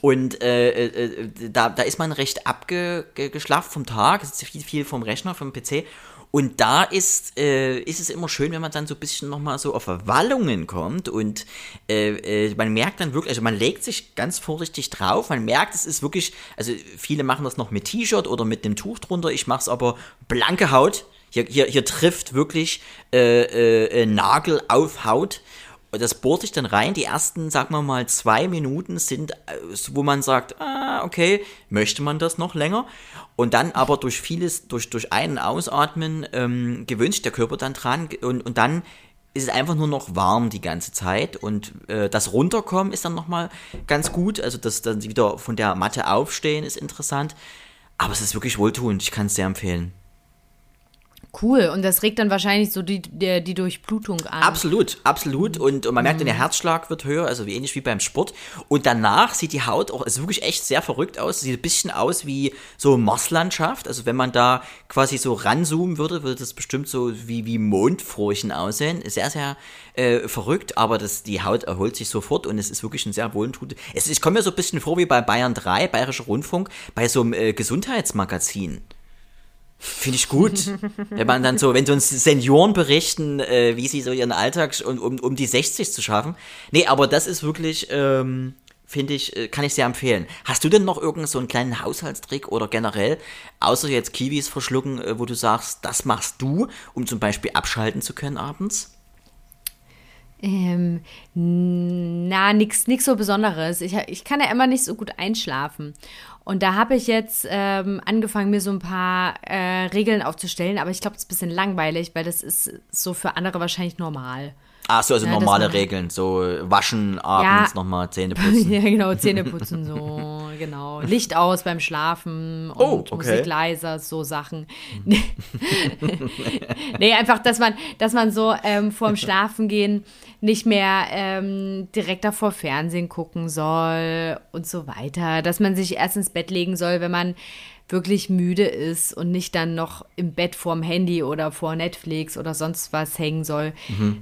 Und äh, äh, da, da ist man recht abgeschlafft vom Tag, es ist viel, viel vom Rechner, vom PC. Und da ist, äh, ist es immer schön, wenn man dann so ein bisschen nochmal so auf Wallungen kommt und äh, äh, man merkt dann wirklich, also man legt sich ganz vorsichtig drauf, man merkt, es ist wirklich, also viele machen das noch mit T-Shirt oder mit einem Tuch drunter, ich mache es aber blanke Haut. Hier, hier, hier trifft wirklich äh, äh, äh, Nagel auf Haut. Das bohrt sich dann rein. Die ersten, sagen wir mal, zwei Minuten sind, äh, wo man sagt, ah, okay, möchte man das noch länger? Und dann aber durch vieles, durch, durch Ein- und Ausatmen ähm, gewöhnt sich der Körper dann dran und, und dann ist es einfach nur noch warm die ganze Zeit und äh, das Runterkommen ist dann nochmal ganz gut, also das dann wieder von der Matte aufstehen ist interessant, aber es ist wirklich wohltuend, ich kann es sehr empfehlen. Cool. Und das regt dann wahrscheinlich so die, die, die Durchblutung an. Absolut, absolut. Und, und man merkt, der Herzschlag wird höher, also wie ähnlich wie beim Sport. Und danach sieht die Haut auch, ist wirklich echt sehr verrückt aus. Sieht ein bisschen aus wie so Marslandschaft. Also wenn man da quasi so ranzoomen würde, würde das bestimmt so wie, wie Mondfurchen aussehen. Sehr, sehr äh, verrückt, aber das, die Haut erholt sich sofort und es ist wirklich ein sehr wohltut. Es, ich komme mir so ein bisschen vor wie bei Bayern 3, Bayerischer Rundfunk, bei so einem äh, Gesundheitsmagazin. Finde ich gut. wenn man dann so, wenn so uns Senioren berichten, äh, wie sie so ihren Alltag um, um, um die 60 zu schaffen. Nee, aber das ist wirklich, ähm, finde ich, äh, kann ich sehr empfehlen. Hast du denn noch irgend so einen kleinen Haushaltstrick oder generell, außer jetzt Kiwis verschlucken, äh, wo du sagst, das machst du, um zum Beispiel abschalten zu können abends? Ähm, na, nix, nix so Besonderes. Ich, ich kann ja immer nicht so gut einschlafen. Und da habe ich jetzt ähm, angefangen, mir so ein paar äh, Regeln aufzustellen, aber ich glaube, das ist ein bisschen langweilig, weil das ist so für andere wahrscheinlich normal. Ach so, also Ja, normale Regeln, so waschen abends nochmal Zähne putzen. ja, genau, Zähne putzen, so, genau. Licht aus beim Schlafen und Oh, okay. Musik leiser, so Sachen. nee, einfach, dass man, dass man so ähm, vorm Schlafengehen nicht mehr ähm, direkt davor Fernsehen gucken soll und so weiter. Dass man sich erst ins Bett legen soll, wenn man wirklich müde ist und nicht dann noch im Bett vorm Handy oder vor Netflix oder sonst was hängen soll.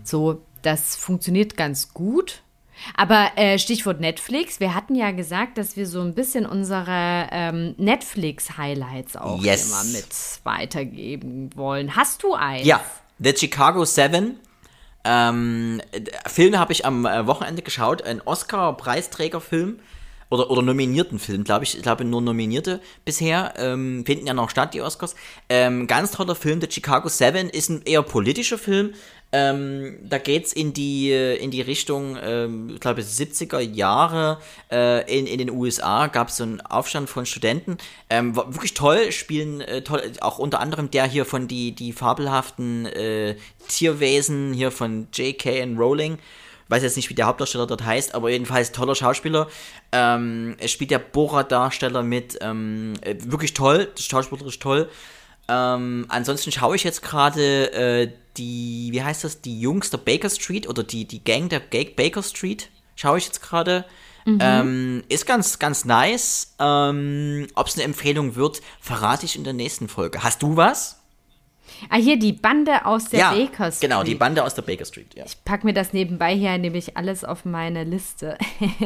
So, das funktioniert ganz gut. Aber äh, Stichwort Netflix, wir hatten ja gesagt, dass wir so ein bisschen unsere ähm, Netflix-Highlights auch Yes. immer mit weitergeben wollen. Hast du eins? Ja, The Chicago Seven. Ähm, Film habe ich am äh, Wochenende geschaut, ein Oscar-Preisträgerfilm oder, oder nominierten Film, glaube ich. Ich glaube nur nominierte bisher. Ähm, finden ja noch statt, die Oscars. Ähm, ganz toller Film, The Chicago Seven ist ein eher politischer Film. Ähm, da geht's in die in die Richtung, ähm, ich glaube 70er Jahre äh, in, in den USA gab es so einen Aufstand von Studenten. Ähm, war wirklich toll, spielen äh, toll, auch unter anderem der hier von die die fabelhaften äh, Tierwesen hier von J.K. Rowling. Weiß jetzt nicht, wie der Hauptdarsteller dort heißt, aber jedenfalls toller Schauspieler. Ähm, es spielt der Borat-Darsteller mit, ähm, äh, wirklich toll, schauspielerisch toll. Ähm, ansonsten schaue ich jetzt gerade äh, die, wie heißt das, die Jungs der Baker Street oder die, die Gang der Ga- Baker Street, schaue ich jetzt gerade. Ähm, ist ganz, ganz nice. Ähm, Ob es eine Empfehlung wird, verrate ich in der nächsten Folge. Hast du was? Ah, hier die Bande aus der ja, Baker Street. genau, die Bande aus der Baker Street. Ja, Ich pack mir das nebenbei hier nämlich alles auf meine Liste.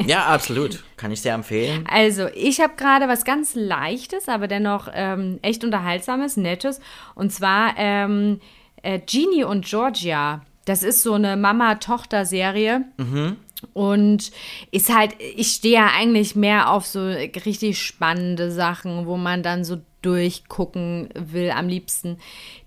ja absolut. Kann ich sehr empfehlen. Also, ich habe gerade was ganz Leichtes, aber dennoch ähm, echt Unterhaltsames, Nettes. Und zwar ähm, äh, Genie und Georgia. Das ist so eine Mama-Tochter-Serie. Und ist halt, ich stehe ja eigentlich mehr auf so richtig spannende Sachen, wo man dann so durchgucken will am liebsten.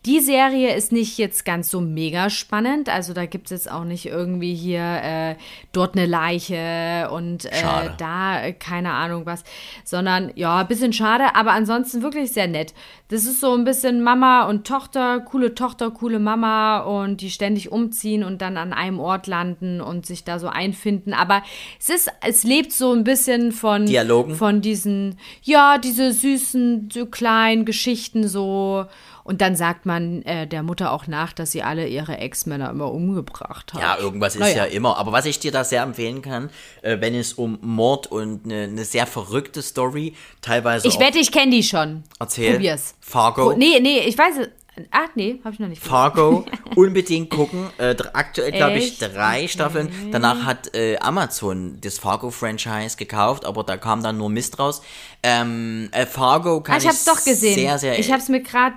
Die Serie ist nicht jetzt ganz so mega spannend, also da gibt es jetzt auch nicht irgendwie hier äh, dort eine Leiche und äh, da äh, keine Ahnung was, sondern ja, ein bisschen schade, aber ansonsten wirklich sehr nett. Das ist so ein bisschen Mama und Tochter, coole Tochter, coole Mama und die ständig umziehen und dann an einem Ort landen und sich da so einfinden, aber es ist, es lebt so ein bisschen von Dialogen? von diesen, ja, diese süßen, so kleinen Geschichten so. Und dann sagt man äh, der Mutter auch nach, dass sie alle ihre Ex-Männer immer umgebracht hat. Ja, irgendwas ist Naja. ja immer. Aber was ich dir da sehr empfehlen kann, äh, wenn es um Mord und eine eine sehr verrückte Story, teilweise Ich wette, ich kenne die schon. erzähl. Probier's. Fargo. Oh, nee, nee, ich weiß es. Ah, nee, habe ich noch nicht. Fargo unbedingt gucken. Äh, aktuell glaube ich drei Staffeln. Danach hat äh, Amazon das Fargo-Franchise gekauft, aber da kam dann nur Mist raus. Ähm, äh, Fargo kann Ah, ich hab's doch gesehen. sehr, sehr, ich hab's mir gerade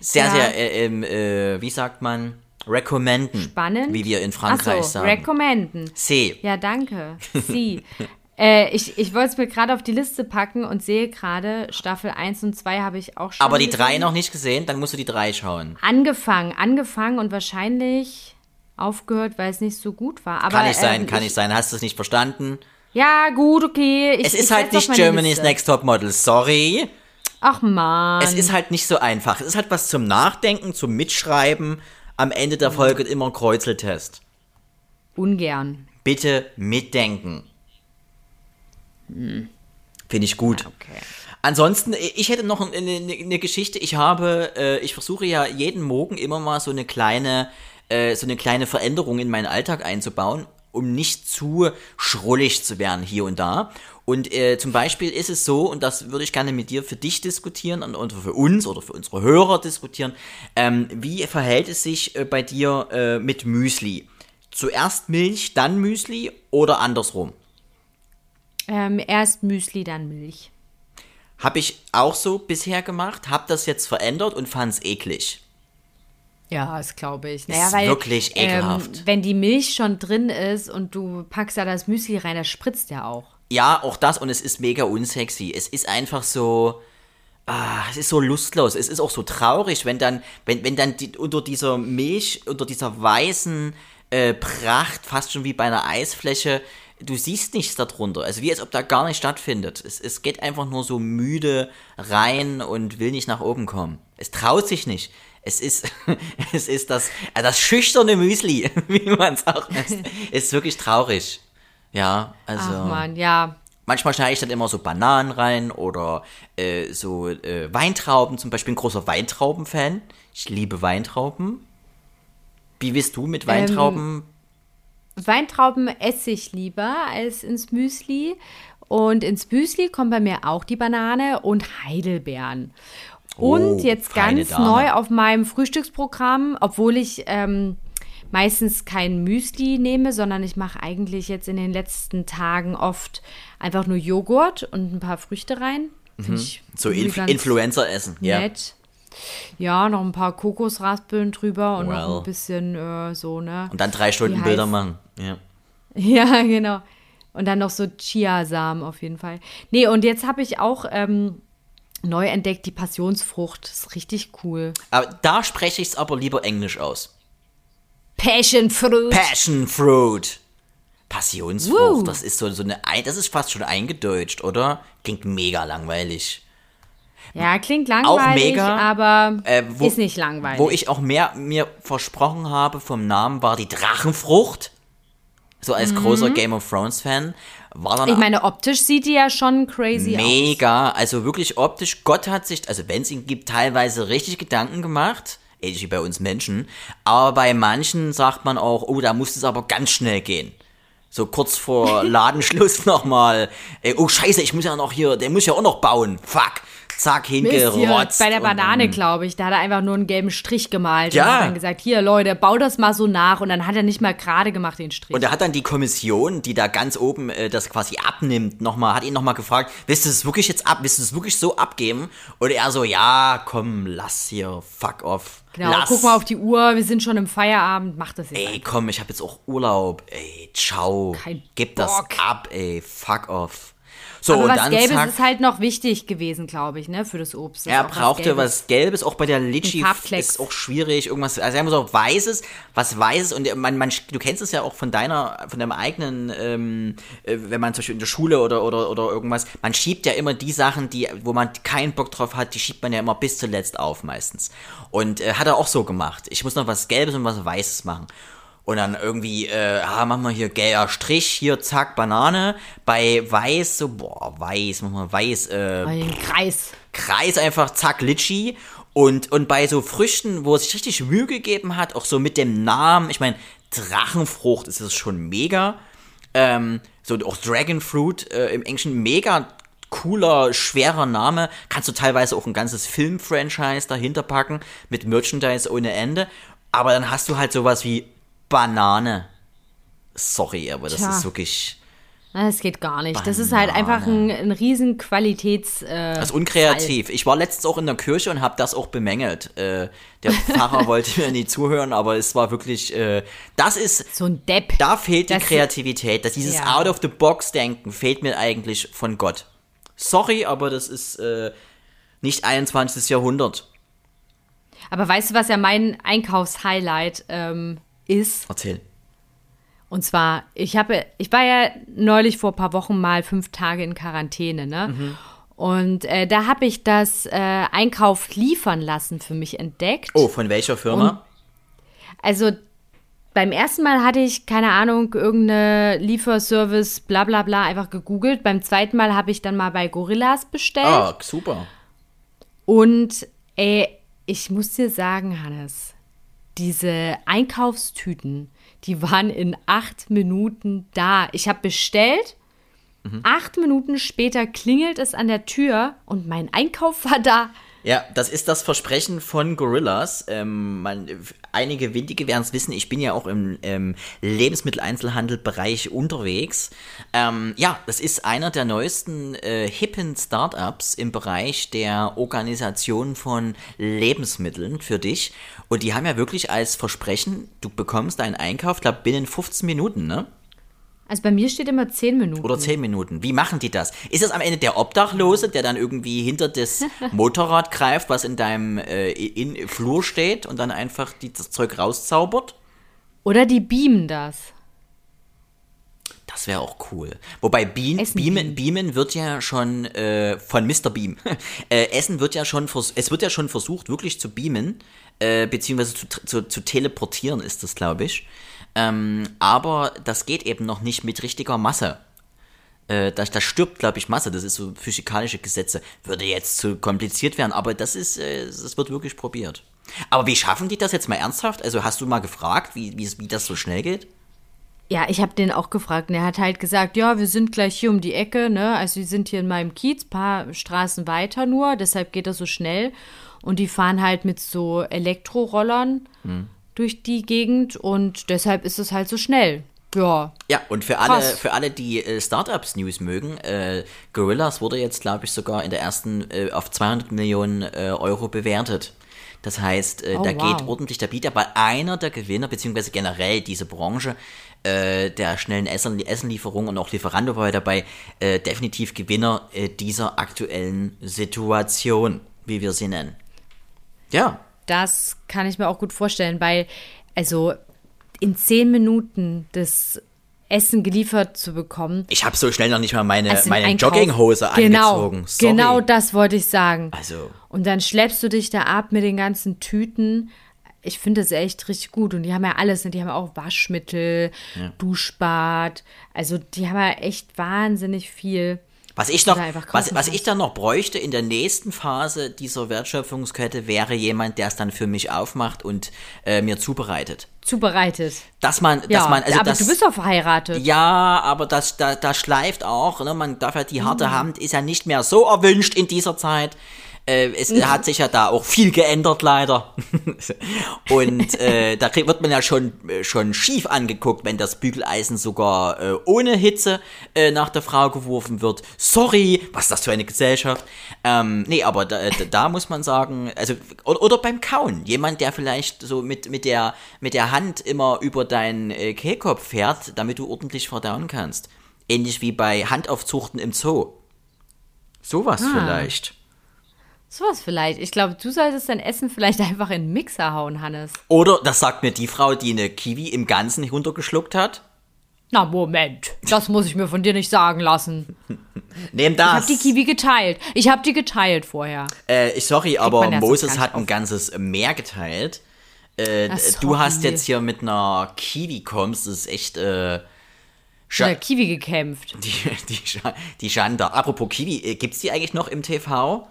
sehr, ja. sehr, äh, äh, wie sagt man, recommenden. spannend. Wie wir in Frankreich so, sagen. recommenden. C. Ja, danke. Sie. äh, ich ich wollte es mir gerade auf die Liste packen und sehe gerade, Staffel 1 und 2 habe ich auch schon. Aber die gesehen. drei noch nicht gesehen, dann musst du die drei schauen. Angefangen, angefangen und wahrscheinlich aufgehört, weil es nicht so gut war. Aber, Kann nicht sein, ähm, kann ich, nicht sein. Hast du es nicht verstanden? Ja, gut, okay. Ich, Es ist halt nicht Germany's Liste. Next Top Model, sorry. Ach man. Es ist halt nicht so einfach. Es ist halt was zum Nachdenken, zum Mitschreiben. Am Ende der Folge immer ein Kreuzeltest. ungern. Bitte mitdenken. Finde ich gut. Okay. Ansonsten, ich hätte noch eine, eine, eine Geschichte. Ich habe, äh, ich versuche ja jeden Morgen immer mal so eine kleine, äh, so eine kleine Veränderung in meinen Alltag einzubauen, um nicht zu schrullig zu werden hier und da. Und äh, zum Beispiel ist es so, und das würde ich gerne mit dir für dich diskutieren und, und für uns oder für unsere Hörer diskutieren, ähm, wie verhält es sich äh, bei dir äh, mit Müsli? Zuerst Milch, dann Müsli oder andersrum? Ähm, erst Müsli, dann Milch. Habe ich auch so bisher gemacht, habe das jetzt verändert und fand es eklig. Ja, das glaube ich. Ist wirklich ekelhaft. Ähm, wenn die Milch schon drin ist und du packst da das Müsli rein, das spritzt ja auch. Ja, auch das und es ist mega unsexy. Es ist einfach so, ah, es ist so lustlos. Es ist auch so traurig, wenn dann, wenn, wenn dann die, unter dieser Milch, unter dieser weißen äh, Pracht, fast schon wie bei einer Eisfläche, du siehst nichts darunter. Also wie als ob da gar nicht stattfindet. Es, es geht einfach nur so müde rein und will nicht nach oben kommen. Es traut sich nicht. Es ist, es ist das, äh, das schüchterne Müsli, wie man es auch nennt. Ist wirklich traurig. Ja, also. Ach man, ja. Manchmal schneide ich dann immer so Bananen rein oder äh, so äh, Weintrauben. Zum Beispiel ein großer Weintrauben-Fan. Ich liebe Weintrauben. Wie bist du mit Weintrauben? Weintrauben esse ich lieber als ins Müsli. Und ins Müsli kommen bei mir auch die Banane und Heidelbeeren. Und Oh, jetzt feine ganz Dame. neu auf meinem Frühstücksprogramm, obwohl ich ähm, meistens kein Müsli nehme, sondern ich mache eigentlich jetzt in den letzten Tagen oft einfach nur Joghurt und ein paar Früchte rein. Finde ich Mhm. so Inf Influencer essen. Ja. Nett. Ja, noch ein paar Kokosraspeln drüber und noch Well. ein bisschen äh, so, ne? Und dann drei Stunden Bilder machen. Ja. Ja, genau. Und dann noch so Chiasamen auf jeden Fall. Nee, und jetzt habe ich auch ähm, neu entdeckt die Passionsfrucht. Das ist richtig cool. Aber da spreche ich es aber lieber englisch aus. Passion Fruit. Passion Fruit. Passionsfrucht, Woo. das ist so, so eine, Ein- das ist fast schon eingedeutscht, oder? Klingt mega langweilig. ja, klingt langweilig, mega, aber Äh, wo- ist nicht langweilig. Wo ich auch mehr mir versprochen habe vom Namen war die Drachenfrucht. So als großer Game of Thrones Fan war dann ich meine, optisch sieht die ja schon crazy aus. mega, also wirklich optisch. Gott hat sich, also wenn es ihn gibt, teilweise richtig Gedanken gemacht, ähnlich wie bei uns Menschen. Aber bei manchen sagt man auch, oh, da muss es aber ganz schnell gehen. So kurz vor Ladenschluss nochmal. Oh Scheiße, ich muss ja noch hier, der muss ja auch noch bauen. Fuck. Zack, hingerotzt. bei der Banane, glaube ich, da hat er einfach nur einen gelben Strich gemalt Ja. und hat dann gesagt, hier Leute, bau das mal so nach und dann hat er nicht mal gerade gemacht den Strich. Und er hat dann die Kommission, die da ganz oben äh, das quasi abnimmt, nochmal, hat ihn nochmal gefragt, willst du es wirklich jetzt ab, willst du es wirklich so abgeben? Und er so, ja, komm, lass hier, fuck off. genau, lass. guck mal auf die Uhr, wir sind schon im Feierabend, mach das jetzt. Ey, komm, ich hab jetzt auch Urlaub. Ey, ciao. Kein Gib das Bock. ab, ey, fuck off. So, Aber und was Gelbes zack, ist halt noch wichtig gewesen, glaube ich, ne, für das Obst. Das er brauchte Gelbes. was Gelbes, auch bei der Litchi ist auch schwierig, irgendwas, also er muss auch Weißes, was Weißes und man, man, du kennst es ja auch von deiner, von deinem eigenen, ähm, äh, wenn man zum Beispiel in der Schule oder, oder, oder irgendwas, man schiebt ja immer die Sachen, die, wo man keinen Bock drauf hat, die schiebt man ja immer bis zuletzt auf meistens. Und äh, hat er auch so gemacht. Ich muss noch was Gelbes und was Weißes machen. Und dann irgendwie, äh, ah, machen wir hier gelber Strich, hier zack, Banane. Bei Weiß, so, boah, Weiß, machen wir Weiß, äh, Bei den Kreis. Kreis einfach, zack, Litschi. Und, und bei so Früchten, wo es sich richtig Mühe gegeben hat, auch so mit dem Namen, ich meine, Drachenfrucht ist das schon mega. Ähm, so auch Dragonfruit äh, im Englischen mega cooler, schwerer Name. Kannst du teilweise auch ein ganzes Film-Franchise dahinter packen mit Merchandise ohne Ende. Aber dann hast du halt sowas wie Banane. Sorry, aber das Tja. ist wirklich. Das geht gar nicht. Das ist halt einfach ein, ein riesen Qualitäts... Äh, Das ist unkreativ. Ich war letztens auch in der Kirche und habe das auch bemängelt. Äh, der Pfarrer wollte mir nie zuhören, aber es war wirklich, äh, das ist, so ein Depp. da fehlt die Das- Kreativität. Das, dieses Ja. Out-of-the-Box-Denken fehlt mir eigentlich von Gott. Sorry, aber das ist äh, nicht 21. Jahrhundert. Aber weißt du, was ja mein Einkaufshighlight ähm, ist? Erzähl. Und zwar, ich habe, ich war ja neulich vor ein paar Wochen mal fünf Tage in Quarantäne, ne? Mhm. Und äh, da habe ich das äh, Einkauf liefern lassen für mich entdeckt. Oh, von welcher Firma? Also beim ersten Mal hatte ich, keine Ahnung, irgendeine Lieferservice, bla bla bla, einfach gegoogelt. Beim zweiten Mal habe ich dann mal bei Gorillas bestellt. Ah, super. Und ey, ich muss dir sagen, Hannes, diese Einkaufstüten, die waren in acht Minuten da. Ich habe bestellt, acht Minuten später klingelt es an der Tür und mein Einkauf war da. Ja, das ist das Versprechen von Gorillas. Ähm, man, einige Windige werden es wissen, ich bin ja auch im ähm, Lebensmitteleinzelhandelbereich unterwegs. Ähm, ja, das ist einer der neuesten äh, hippen Startups im Bereich der Organisation von Lebensmitteln für dich. Und die haben ja wirklich als Versprechen, du bekommst deinen Einkauf, glaube binnen 15 Minuten, ne? Also bei mir steht immer zehn Minuten. Oder 10 Minuten. Wie machen die das? Ist es am Ende der Obdachlose, der dann irgendwie hinter das Motorrad greift, was in deinem äh, in Flur steht und dann einfach die, das Zeug rauszaubert? Oder die beamen das. Das wäre auch cool. Wobei Essen Beamen, Beamen wird ja schon äh, von Mr. Beam. äh, Essen wird ja schon es wird ja schon versucht, wirklich zu beamen, äh, beziehungsweise zu, zu, zu teleportieren ist das, glaube ich. Ähm, aber das geht eben noch nicht mit richtiger Masse. Äh, da, da stirbt, glaube ich, Masse. Das ist so physikalische Gesetze. Würde jetzt zu kompliziert werden, aber das ist, äh, das wird wirklich probiert. Aber wie schaffen die das jetzt mal ernsthaft? Also hast du mal gefragt, wie, wie, wie das so schnell geht? Ja, ich habe den auch gefragt und er hat halt gesagt, ja, wir sind gleich hier um die Ecke, ne? Also wir sind hier in meinem Kiez, paar Straßen weiter nur, deshalb geht das so schnell. Und die fahren halt mit so Elektrorollern durch die Gegend und deshalb ist es halt so schnell. Ja. Ja, und für alle, Krass. für alle, die äh, Startups-News mögen, äh, Gorillas wurde jetzt, glaube ich, sogar in der ersten äh, auf 200 Millionen äh, Euro bewertet. Das heißt, äh, Oh, da wow. geht ordentlich der Beat, aber einer der Gewinner, beziehungsweise generell diese Branche äh, der schnellen Essen Essenlieferung und auch Lieferando war dabei, definitiv Gewinner dieser aktuellen Situation, wie wir sie nennen. Ja, Das kann ich mir auch gut vorstellen, weil, also in zehn Minuten das Essen geliefert zu bekommen. ich habe so schnell noch nicht mal meine, also meine Jogginghose genau, angezogen. Sorry. Genau das wollte ich sagen. Also. Und dann schleppst du dich da ab mit den ganzen Tüten. Ich finde das echt richtig gut. Und die haben ja alles. ne? Die haben auch Waschmittel, Duschbad. Also die haben ja echt wahnsinnig viel. Was ich noch, was, was ich dann noch bräuchte in der nächsten Phase dieser Wertschöpfungskette wäre jemand, der es dann für mich aufmacht und äh, mir zubereitet. Zubereitet. Dass man, Ja, dass man, also aber das, du bist doch verheiratet. ja, aber das, da, da schleift auch, ne? man darf ja die Mhm. harte Hand ist ja nicht mehr so erwünscht in dieser Zeit. Äh, es hat sich ja da auch viel geändert, leider. Und äh, da krieg, wird man ja schon, äh, schon schief angeguckt, wenn das Bügeleisen sogar äh, ohne Hitze äh, nach der Frau geworfen wird. Sorry, was ist das für eine Gesellschaft? Ähm, nee, aber da, da, da muss man sagen, also, oder, oder beim Kauen. Jemand, der vielleicht so mit, mit, der, mit der Hand immer über deinen äh, Kehlkopf fährt, damit du ordentlich verdauen kannst. Ähnlich wie bei Handaufzuchten im Zoo. Sowas Ah. vielleicht. Sowas vielleicht. Ich glaube, du solltest dein Essen vielleicht einfach in den Mixer hauen, Hannes. Oder das sagt mir die Frau, die eine Kiwi im Ganzen runtergeschluckt hat. Na, Moment. Das muss ich mir von dir nicht sagen lassen. Nehm Ich habe das. die Kiwi geteilt. Ich habe die geteilt vorher. äh, ich sorry, aber Moses hat ein ganzes Meer geteilt. Äh, Ach, du hast jetzt hier mit einer Kiwi kommst, das ist echt äh, Mit der Kiwi gekämpft. die, die, die Schande. Apropos Kiwi, äh, gibt's die eigentlich noch im TV?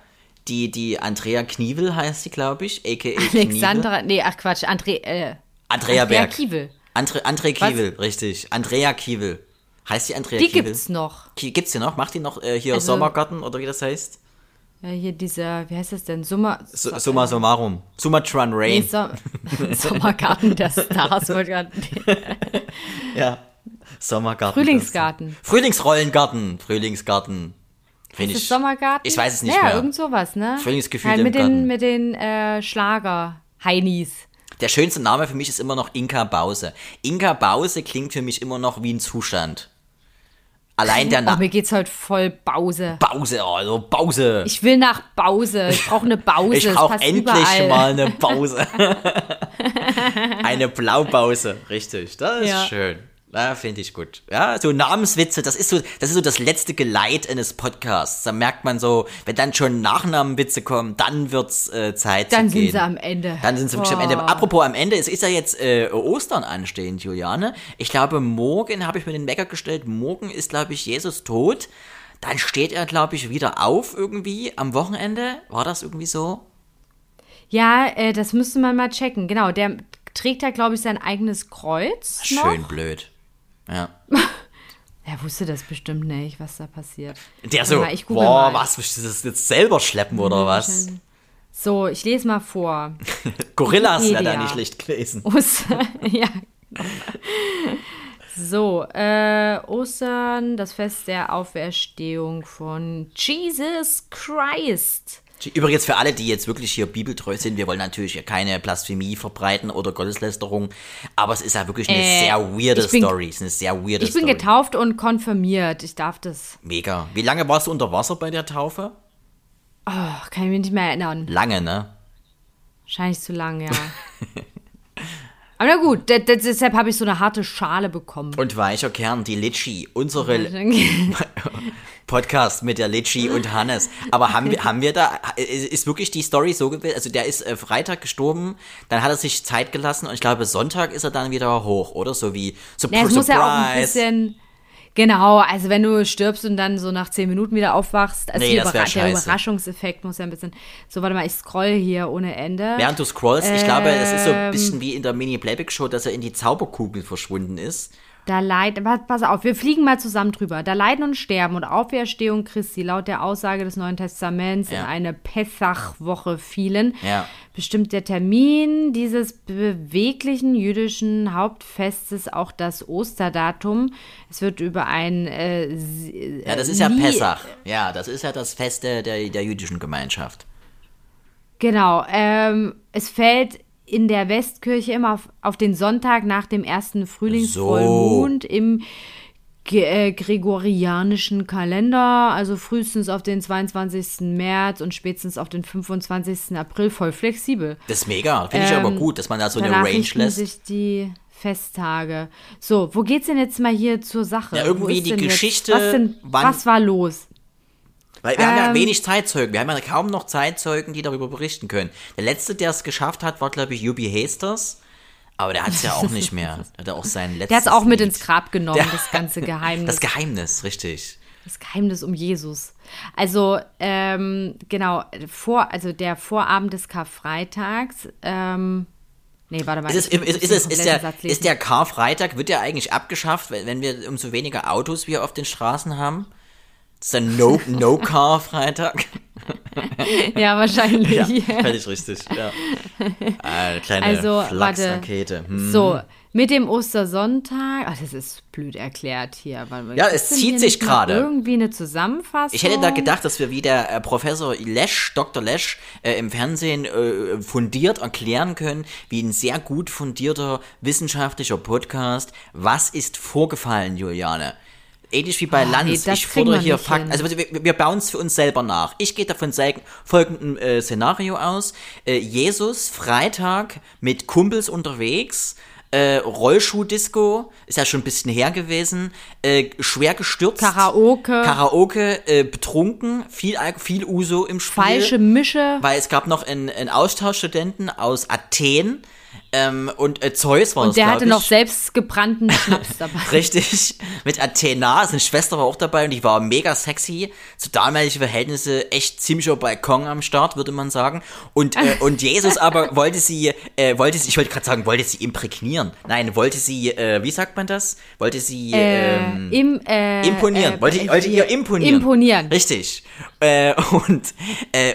Die, die Andrea Knievel heißt sie, glaube ich, a.k.a. Knievel. Alexandra, nee, ach Quatsch, André, äh, Andrea Andrea Berg. Kiewel. Andre, André Kiewel, richtig. Andrea Kiewel. Heißt die Andrea Die Kiewel? gibt's noch. Ki- Gibt's die noch? Macht die noch äh, hier Also- Sommergarten oder wie das heißt? Ja, hier dieser, wie heißt das denn? Summer, So, summa summarum. Sumatran nee, Rain. so Sommergarten der Stars. Ja. Sommergarten. Frühlingsgarten. Frühlingsrollengarten. Frühlingsgarten. Finde ich. Sommergarten? Ich weiß es nicht ja, mehr. irgend sowas, ne? Frühlingsgefühle halt im mit Garten. den, mit den äh, Schlager-Heinis. Der schönste Name für mich ist immer noch Inka Bause. Inka Bause klingt für mich immer noch wie ein Zustand. Allein der Oh, Name. mir geht's heute voll Bause. Bause, also Bause. Ich will nach Bause. Ich brauche eine Bause. Ich brauche endlich überall. mal eine Pause. eine Blaupause, richtig. Das ist Ja. schön. Ja, finde ich gut. Ja, so Namenswitze, das ist so, das ist so das letzte Geleit eines Podcasts. Da merkt man so, wenn dann schon Nachnamenwitze kommen, dann wird's äh, Zeit Dann zu gehen. sind sie am Ende. Dann sind sie wirklich am Ende. Oh. Apropos am Ende, es ist ja jetzt äh, Ostern anstehend, Juliane. Ich glaube, morgen habe ich mir den Wecker gestellt. Morgen ist, glaube ich, Jesus tot. Dann steht er, glaube ich, wieder auf irgendwie am Wochenende. War das irgendwie so? Ja, äh, das müsste man mal checken. Genau, der trägt ja, glaube ich, sein eigenes Kreuz. Schön Noch. blöd. Ja. Er wusste das bestimmt nicht, was da passiert. Der so, mal, boah, mal. was, willst du das jetzt selber schleppen oder was? So, ich lese mal vor. Gorillas wäre da nicht schlecht gewesen. Ostern, ja. So, äh, Ostern, das Fest der Auferstehung von Jesus Christ. Übrigens für alle, die jetzt wirklich hier bibeltreu sind, wir wollen natürlich hier keine Blasphemie verbreiten oder Gotteslästerung, aber es ist ja wirklich eine Äh, sehr weirde bin- Story. Es ist eine sehr weirde Ich bin Story. getauft und konfirmiert. Ich darf das. Mega. Wie lange warst du unter Wasser bei der Taufe? Oh, kann ich mich nicht mehr erinnern. Lange, ne? Wahrscheinlich zu lang, ja. Aber na gut, de- de- deshalb habe ich so eine harte Schale bekommen. Und weicher Kern, die Litschi, unsere Podcast mit der Litschi und Hannes. Aber haben wir, haben wir da, ist wirklich die Story so gewesen? Also der ist äh, Freitag gestorben, dann hat er sich Zeit gelassen und ich glaube Sonntag ist er dann wieder hoch, oder? So wie Surp Ja, es muss ja auch ein Surprise. bisschen. Genau, also wenn du stirbst und dann so nach zehn Minuten wieder aufwachst, also Nee, Überra- der. Überraschungseffekt muss ja ein bisschen. So, warte mal, ich scroll hier ohne Ende. Während du scrollst, ich glaube, es ist so ein Ähm. bisschen wie in der Mini-Playback-Show, dass er in die Zauberkugel verschwunden ist. Da leiden, pass, auf, wir fliegen mal zusammen drüber. Da Leiden und Sterben und Auferstehung Christi laut der Aussage des Neuen Testaments Ja. in eine Pessachwoche fielen, Ja. bestimmt der Termin dieses beweglichen jüdischen Hauptfestes auch das Osterdatum. Es wird über ein äh, Ja, das ist ja Li- Pessach. Ja, das ist ja das Fest der, der, der jüdischen Gemeinschaft. Genau, ähm, es fällt in der Westkirche immer auf, auf den Sonntag nach dem ersten Frühlingsvollmond im ge äh, gregorianischen Kalender, also frühestens auf den 22. März und spätestens auf den 25. April, voll flexibel. Das ist mega. Finde ich aber gut, dass man da so eine Ähm, Range lässt. sich die Festtage. So, wo geht's denn jetzt mal hier zur Sache? Ja, irgendwie die Geschichte, Was, denn, wann- was war los? Weil wir haben ja Ähm, wenig Zeitzeugen. Wir haben ja kaum noch Zeitzeugen, die darüber berichten können. Der letzte, der es geschafft hat, war, glaube ich, Jubi Hasters. Aber der hat es ja auch nicht mehr. Der hat auch sein letztes Der hat's auch mit Lied. ins Grab genommen, Der- das ganze Geheimnis. Das Geheimnis, richtig. Das Geheimnis um Jesus. Also, ähm, genau, vor, also der Vorabend des Karfreitags, ähm, nee, warte mal. Ist, es, ist, ist, es, ist, kompletten der, ist der Karfreitag, wird der eigentlich abgeschafft, wenn, wenn wir umso weniger Autos wir auf den Straßen haben? Das ist No- No-Car-Freitag? ja, wahrscheinlich. Ja, völlig richtig. Ja. Eine kleine Also, Flachsrakete. Hm. So, mit dem Ostersonntag. Ach, das ist blöd erklärt hier. Ja, es zieht sich gerade. Irgendwie eine Zusammenfassung. Ich hätte da gedacht, dass wir wie der äh, Professor Lesch, Dr. Lesch, äh, im Fernsehen äh, fundiert erklären können, wie ein sehr gut fundierter wissenschaftlicher Podcast, was ist vorgefallen, Juliane? Ähnlich wie bei Oh, Lanz. nee, ich fordere hier Fakten. Also wir, wir bauen es für uns selber nach. Ich gehe davon folgendem äh, Szenario aus. Äh, Jesus Freitag mit Kumpels unterwegs. Äh, Rollschuh-Disco, ist ja schon ein bisschen her gewesen, äh, schwer gestürzt. Karaoke. Karaoke, äh, betrunken, viel, viel Uso im Spiel. Falsche Mische. Weil es gab noch einen, einen Austauschstudenten aus Athen ähm, und äh, Zeus war das, Und der glaub hatte ich. noch selbst gebrannten Schnaps dabei. Richtig, mit Athena, seine Schwester war auch dabei und die war mega sexy. Zu damaligen Verhältnisse echt ziemlicher Balkon am Start, würde man sagen. Und, äh, und Jesus aber wollte sie, äh, wollte sie, ich wollte gerade sagen, wollte sie imprägnieren. Nein, wollte sie, äh, wie sagt man das? Wollte sie, ähm, Äh, im, äh, imponieren. äh, wollte, wollte ihr imponieren. Imponieren. Richtig. Und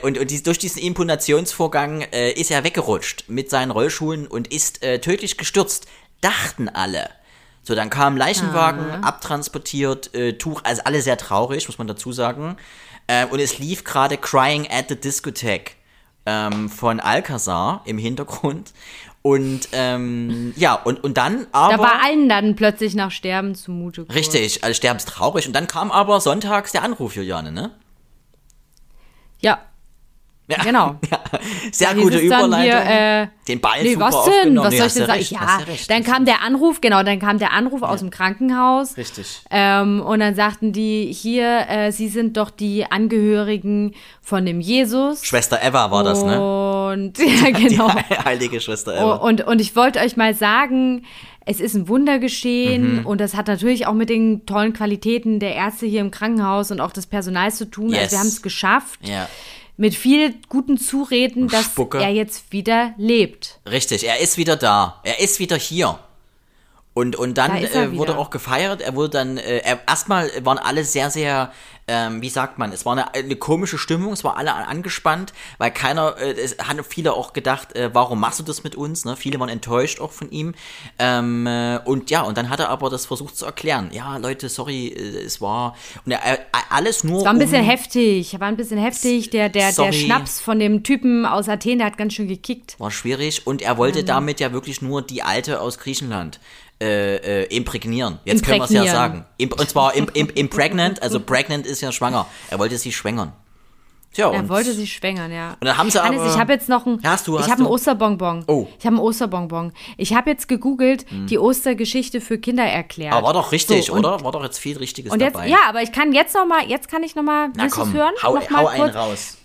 und, und dies, durch diesen Imponationsvorgang ist er weggerutscht mit seinen Rollschuhen und ist äh, tödlich gestürzt. Dachten alle. So, dann kam Leichenwagen, Ah. abtransportiert, äh, Tuch, also alle sehr traurig, muss man dazu sagen. Äh, und es lief gerade Crying at the Discotheque ähm, von Alcazar im Hintergrund. Und ähm, ja, und, und dann aber. Da war allen dann plötzlich nach Sterben zumute. geworden. Richtig, also sterbenstraurig. Und dann kam aber sonntags der Anruf, Juliane, ne? Ja, Ja. Genau. Ja, sehr gute Überleitung. Hier, äh, Den Ball nee, super was denn? Was Nee, soll ich denn ja sagen? recht, ja, ja dann kam der Anruf, genau, dann kam der Anruf aus dem Krankenhaus. Richtig. Ähm, und dann sagten die, hier, äh, sie sind doch die Angehörigen von dem Jesus. Schwester Eva war das, ne? Und ja, genau. Die heilige Schwester Eva. Und, und ich wollte euch mal sagen, es ist ein Wunder geschehen Mhm. und das hat natürlich auch mit den tollen Qualitäten der Ärzte hier im Krankenhaus und auch des Personals zu tun. Yes. Also wir haben es geschafft, ja, mit viel guten Zureden, dass Spucke. er jetzt wieder lebt. richtig. Er ist wieder da. Er ist wieder hier. Und, und dann Da er äh, wurde auch gefeiert. Er wurde dann, äh, er, erstmal waren alle sehr, sehr, ähm, wie sagt man, es war eine, eine komische Stimmung, es war alle angespannt, weil keiner, äh, es haben viele auch gedacht, äh, warum machst du das mit uns? Ne? Viele waren enttäuscht auch von ihm. Ähm, äh, und ja, und dann hat er aber das versucht zu erklären. Ja, Leute, sorry, äh, es war, und er, alles nur. War ein bisschen um, heftig, war ein bisschen heftig. Der, der, der. Schnaps von dem Typen aus Athen, der hat ganz schön gekickt. War schwierig und er wollte damit ja wirklich nur die Alte aus Griechenland äh, äh, imprägnieren. Jetzt können wir es ja sagen. Imp und zwar im, im, impregnant, also pregnant ist ja schwanger. Er wollte sie schwängern. Tja, Er wollte sie schwängern, ja. und dann haben sie Hannes, aber... ich habe jetzt noch ein, hast du, ich hast habe einen du? Osterbonbon. Oh. Ich habe einen Osterbonbon. Ich habe jetzt gegoogelt, die Ostergeschichte für Kinder erklärt. aber war doch richtig, So, oder? War doch jetzt viel Richtiges Und jetzt, dabei. ja, aber ich kann jetzt noch mal, jetzt kann ich noch mal, Na willst komm, hören? hau, noch mal hau einen kurz. raus.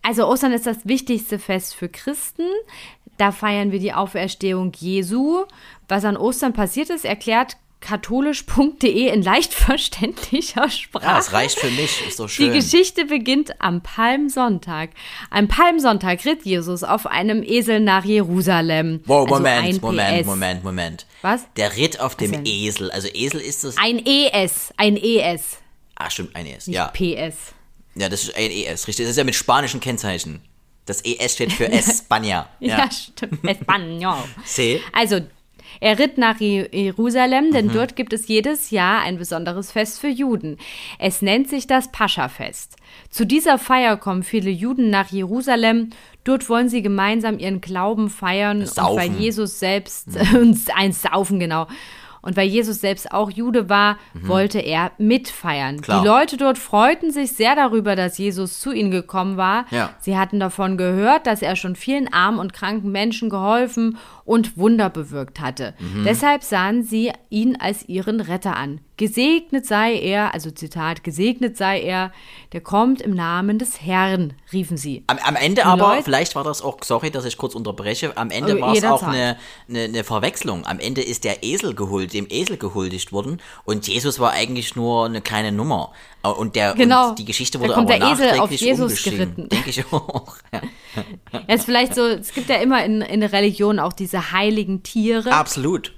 Also Ostern ist das wichtigste Fest für Christen. Da feiern wir die Auferstehung Jesu. Was an Ostern passiert ist, erklärt katholisch.de in leicht verständlicher Sprache. Ja, es reicht für mich, ist doch Die schön. Geschichte beginnt am Palmsonntag. Am Palmsonntag ritt Jesus auf einem Esel nach Jerusalem. Wow, Also Moment, ein Moment, PS. Moment, Moment. Was? Der ritt auf dem? Esel. Also Esel ist das... Ein ES, ein ES, Ah, stimmt, ein ES. nicht Ja. PS. ja, das ist ein ES, richtig. Das ist ja mit spanischen Kennzeichen. Das ES steht für España. Ja, stimmt. Español. See? Also, er ritt nach Je- Jerusalem, denn dort gibt es jedes Jahr ein besonderes Fest für Juden. Es nennt sich das Pascha-Fest. Zu dieser Feier kommen viele Juden nach Jerusalem. Dort wollen sie gemeinsam ihren Glauben feiern. Und Saufen. weil Jesus selbst, und ein Saufen, genau. Und weil Jesus selbst auch Jude war, wollte er mitfeiern. Klar. Die Leute dort freuten sich sehr darüber, dass Jesus zu ihnen gekommen war. Ja. Sie hatten davon gehört, dass er schon vielen armen und kranken Menschen geholfen und Wunder bewirkt hatte. Mhm. Deshalb sahen sie ihn als ihren Retter an. Gesegnet sei er, also Zitat, gesegnet sei er, der kommt im Namen des Herrn, riefen sie. Am, am Ende aber, Leute- vielleicht war das auch, sorry, dass ich kurz unterbreche, am Ende Aber war es auch eine, eine, eine Verwechslung. Am Ende ist der Esel gehult, dem Esel gehuldigt worden und Jesus war eigentlich nur eine kleine Nummer. Äh, Und, der, Genau. und die Geschichte Da wurde kommt aber der Esel auf Jesus geritten. Denke ich auch. Ja. Ja, ist vielleicht so, es gibt ja immer in, in der Religion auch diese heiligen Tiere. Absolut.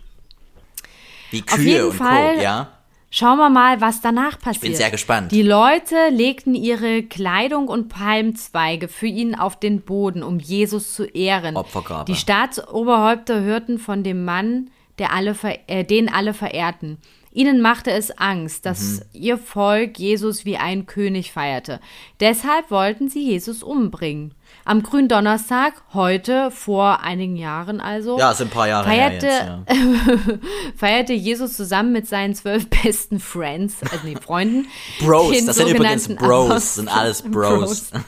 Wie Auf Kühe jeden und Fall- Co., ja. Schauen wir mal, was danach passiert. bin sehr gespannt. Die Leute legten ihre Kleidung und Palmzweige für ihn auf den Boden, um Jesus zu ehren. Opfergabe. Die Staatsoberhäupter hörten von dem Mann, der alle äh, den alle verehrten. Ihnen machte es Angst, dass Mhm. ihr Volk Jesus wie einen König feierte. Deshalb wollten sie Jesus umbringen. Am Gründonnerstag, heute vor einigen Jahren also, Ja, sind ein paar Jahre her feierte, jetzt, ja. feierte Jesus zusammen mit seinen zwölf besten Friends, also nee, Freunden. Bros, das sind übrigens Bros, sind alles Bros.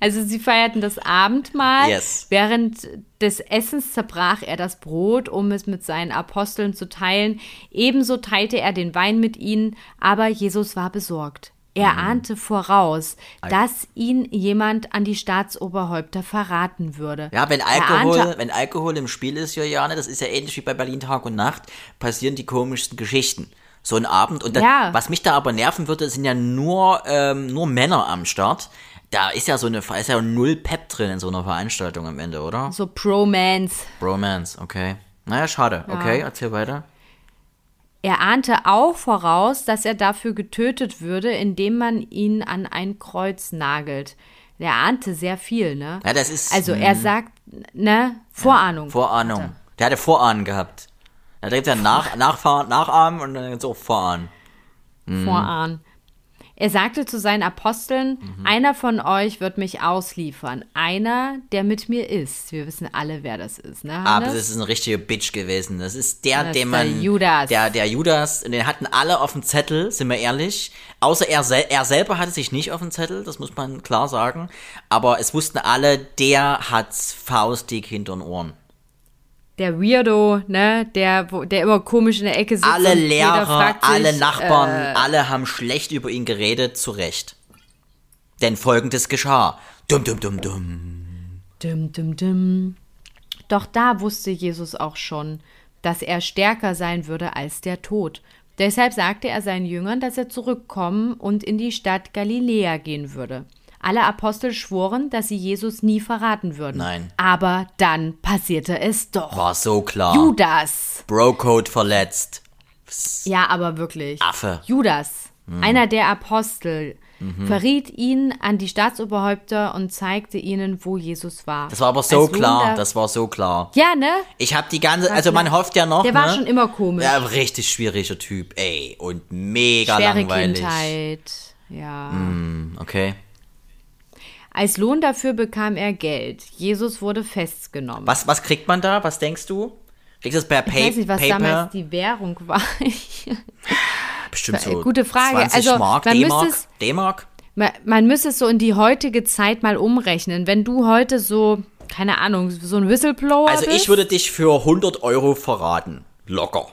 Also sie feierten das Abendmahl. Yes. Während des Essens zerbrach er das Brot, um es mit seinen Aposteln zu teilen. Ebenso teilte er den Wein mit ihnen, aber Jesus war besorgt. Er Mhm. ahnte voraus, dass ihn jemand an die Staatsoberhäupter verraten würde. Ja, wenn Alkohol, ahnte, wenn Alkohol im Spiel ist, Juliane, das ist ja ähnlich wie bei Berlin Tag und Nacht, passieren die komischsten Geschichten. So ein Abend. Und dann, Ja. was mich da aber nerven würde, sind ja nur, ähm, nur Männer am Start. Da ist ja so eine, ist ja null Pep drin in so einer Veranstaltung am Ende, oder? so Promance. Bromance, okay. Naja, schade. Okay, erzähl weiter. Er ahnte auch voraus, dass er dafür getötet würde, indem man ihn an ein Kreuz nagelt. Er ahnte sehr viel, ne? Ja, das ist. Also er sagt, ne, Vorahnung. Vorahnung. Der hatte Vorahnen gehabt. Da gibt ja nach, Nachfahren, Nachahmen und dann auch Vorahnen. Vorahnen. Er sagte zu seinen Aposteln, Mhm. einer von euch wird mich ausliefern. Einer, der mit mir ist. Wir wissen alle, wer das ist, ne? Aber Hannes? das ist ein richtiger Bitch gewesen. Das ist der, Das den ist der man. Judas. Der, der Judas, den hatten alle auf dem Zettel, sind wir ehrlich. Außer er, sel er selber hatte sich nicht auf dem Zettel, das muss man klar sagen. Aber es wussten alle, der hat's faustdick hinter den Ohren. Der Weirdo, ne? Der, wo, der immer komisch in der Ecke sitzt. Alle Lehrer, sich, alle Nachbarn, Äh, alle haben schlecht über ihn geredet, zu Recht. Denn folgendes geschah. Dumm, dumm, dumm, dumm. Dim, dim, dim. Doch da wusste Jesus auch schon, dass er stärker sein würde als der Tod. Deshalb sagte er seinen Jüngern, dass er zurückkommen und in die Stadt Galiläa gehen würde. Alle Apostel schworen, dass sie Jesus nie verraten würden. Nein. Aber dann passierte es doch. War so klar. Judas. Bro-Code verletzt. Ja, aber wirklich. Affe. Judas, Hm. einer der Apostel, Mhm. verriet ihn an die Staatsoberhäupter und zeigte ihnen, wo Jesus war. Das war aber so Als klar. Wunder- Das war so klar. ja, ne? Ich habe die ganze, also man hofft ja noch, Der war ne? schon immer komisch. Ja, richtig schwieriger Typ, ey. Und mega Schwere langweilig. Kindheit. Ja. Okay. Als Lohn dafür bekam er Geld. Jesus wurde festgenommen. Was, was kriegt man da? Was denkst du? Kriegst du das per ich Pay weiß nicht, was Paper? damals die Währung war. Bestimmt so Gute Frage. 20 Also, Mark, man D-Mark, D-Mark? Man, man müsste es so in die heutige Zeit mal umrechnen. Wenn du heute so, keine Ahnung, so ein Whistleblower Also bist. ich würde dich für 100 Euro verraten. Locker.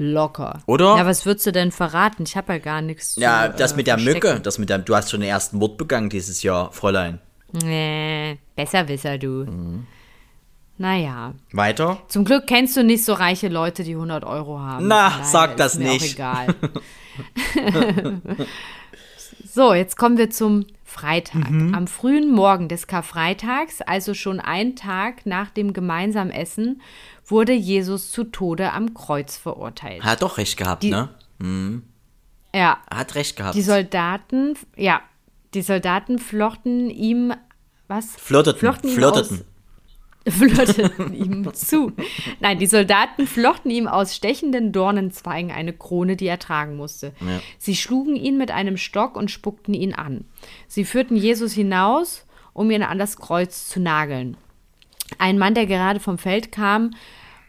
Locker. Oder? Ja, was würdest du denn verraten? Ich habe ja gar nichts zu Ja, das äh, mit der verstecken. Mücke, das mit der, du hast schon den ersten Mord begangen dieses Jahr, Fräulein. Nee, Besserwisser, du. Mhm. Naja. Weiter? Zum Glück kennst du nicht so reiche Leute, die 100 Euro haben. Na, daher sag ist das mir nicht. Auch egal. so, jetzt kommen wir zum Freitag. Mhm. Am frühen Morgen des Karfreitags, also schon einen Tag nach dem gemeinsamen Essen, wurde Jesus zu Tode am Kreuz verurteilt. Hat doch recht gehabt, Die- ne? Ja, Hat recht gehabt. die Soldaten, ja, die Soldaten flochten ihm, was? Flirteten, Flochten ihm flirteten. Aus, flirteten ihm zu. Nein, die Soldaten flochten ihm aus stechenden Dornenzweigen eine Krone, die er tragen musste. Sie schlugen ihn mit einem Stock und spuckten ihn an. Sie führten Jesus hinaus, um ihn an das Kreuz zu nageln. Ein Mann, der gerade vom Feld kam,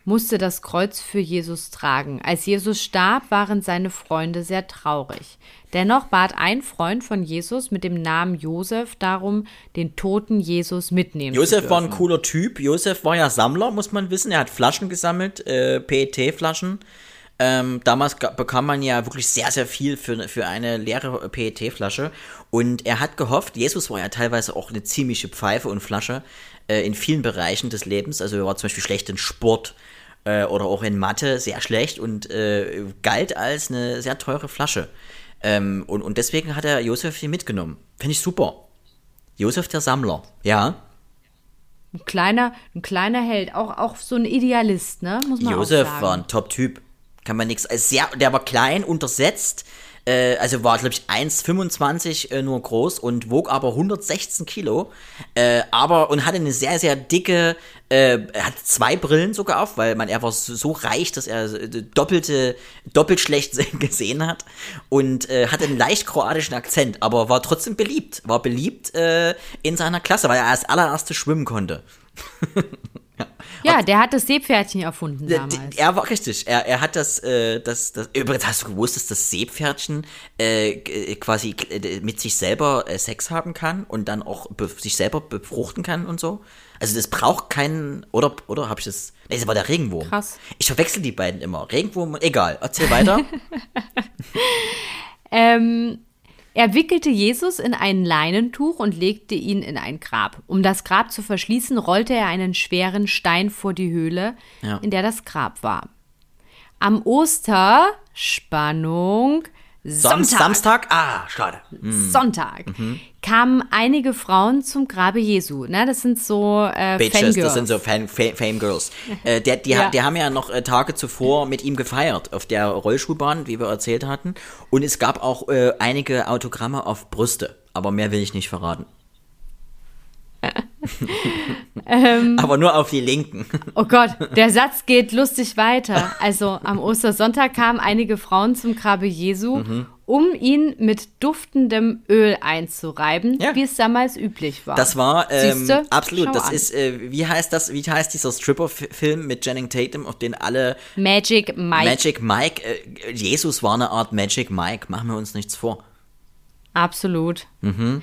musste das Kreuz für Jesus tragen. Als Jesus starb, waren seine Freunde sehr traurig. Dennoch bat ein Freund von Jesus mit dem Namen Josef darum, den toten Jesus mitnehmen zu Josef dürfen. war ein cooler Typ. Josef war ja Sammler, muss man wissen. Er hat Flaschen gesammelt, äh, PET-Flaschen. Ähm, damals bekam man ja wirklich sehr, sehr viel für, für eine leere PET-Flasche. Und er hat gehofft, Jesus war ja teilweise auch eine ziemliche Pfeife und Flasche äh, in vielen Bereichen des Lebens. Also er war zum Beispiel schlecht in Sport äh, oder auch in Mathe sehr schlecht und äh, galt als eine sehr teure Flasche. Ähm, und, und deswegen hat er Josef hier mitgenommen. Finde ich super. Josef der Sammler, ja. Ein kleiner, ein kleiner Held, auch, auch so ein Idealist, ne? Muss man Josef auch sagen. war ein Top-Typ. kann man nichts. Sehr, der war klein, untersetzt, äh, also war, glaube ich, 1,25 äh, nur groß und wog aber 116 Kilo. Äh, aber und hatte eine sehr, sehr dicke, äh, er hat zwei Brillen sogar auf, weil man, er war so, so reich, dass er äh, doppelte, doppelt schlecht gesehen hat und äh, hatte einen leicht kroatischen Akzent, aber war trotzdem beliebt. War beliebt äh, in seiner Klasse, weil er als allererste schwimmen konnte. Ja, der hat das Seepferdchen erfunden damals. Er war richtig. Er, er hat das, äh, das, das. Übrigens hast du gewusst, dass das Seepferdchen äh, g- quasi äh, mit sich selber äh, Sex haben kann und dann auch sich selber befruchten kann und so. Also das braucht keinen. Oder oder habe ich das? Nee, das war der Regenwurm. Krass. Ich verwechsel die beiden immer. Regenwurm. Egal. Erzähl weiter. Ähm, er wickelte Jesus in ein Leinentuch und legte ihn in ein Grab. Um das Grab zu verschließen, rollte er einen schweren Stein vor die Höhle, Ja. in der das Grab war. Am Oster, Spannung, Sonntag, Samstag. Ah, schade. Sonntag, kamen einige Frauen zum Grabe Jesu. Ne, das sind so äh, Bitches, Fangirls. das sind so Fan, Fa- Fame Girls. Äh, der, die, Ja. die haben ja noch äh, Tage zuvor mit ihm gefeiert auf der Rollschuhbahn, wie wir erzählt hatten. Und es gab auch äh, einige Autogramme auf Brüste. Aber mehr will ich nicht verraten. Ähm. Aber nur auf die Linken. Oh Gott, der Satz geht lustig weiter. Also am Ostersonntag kamen einige Frauen zum Grabe Jesu, Mhm. um ihn mit duftendem Öl einzureiben, Ja. wie es damals üblich war. Das war ähm, Siehste? absolut. Schau Das an. ist, äh, wie heißt das? Wie heißt dieser Stripper-Film mit Channing Tatum, auf den alle Magic Mike. Magic Mike? Äh, Jesus war eine Art Magic Mike. Machen wir uns nichts vor. Absolut. Mhm.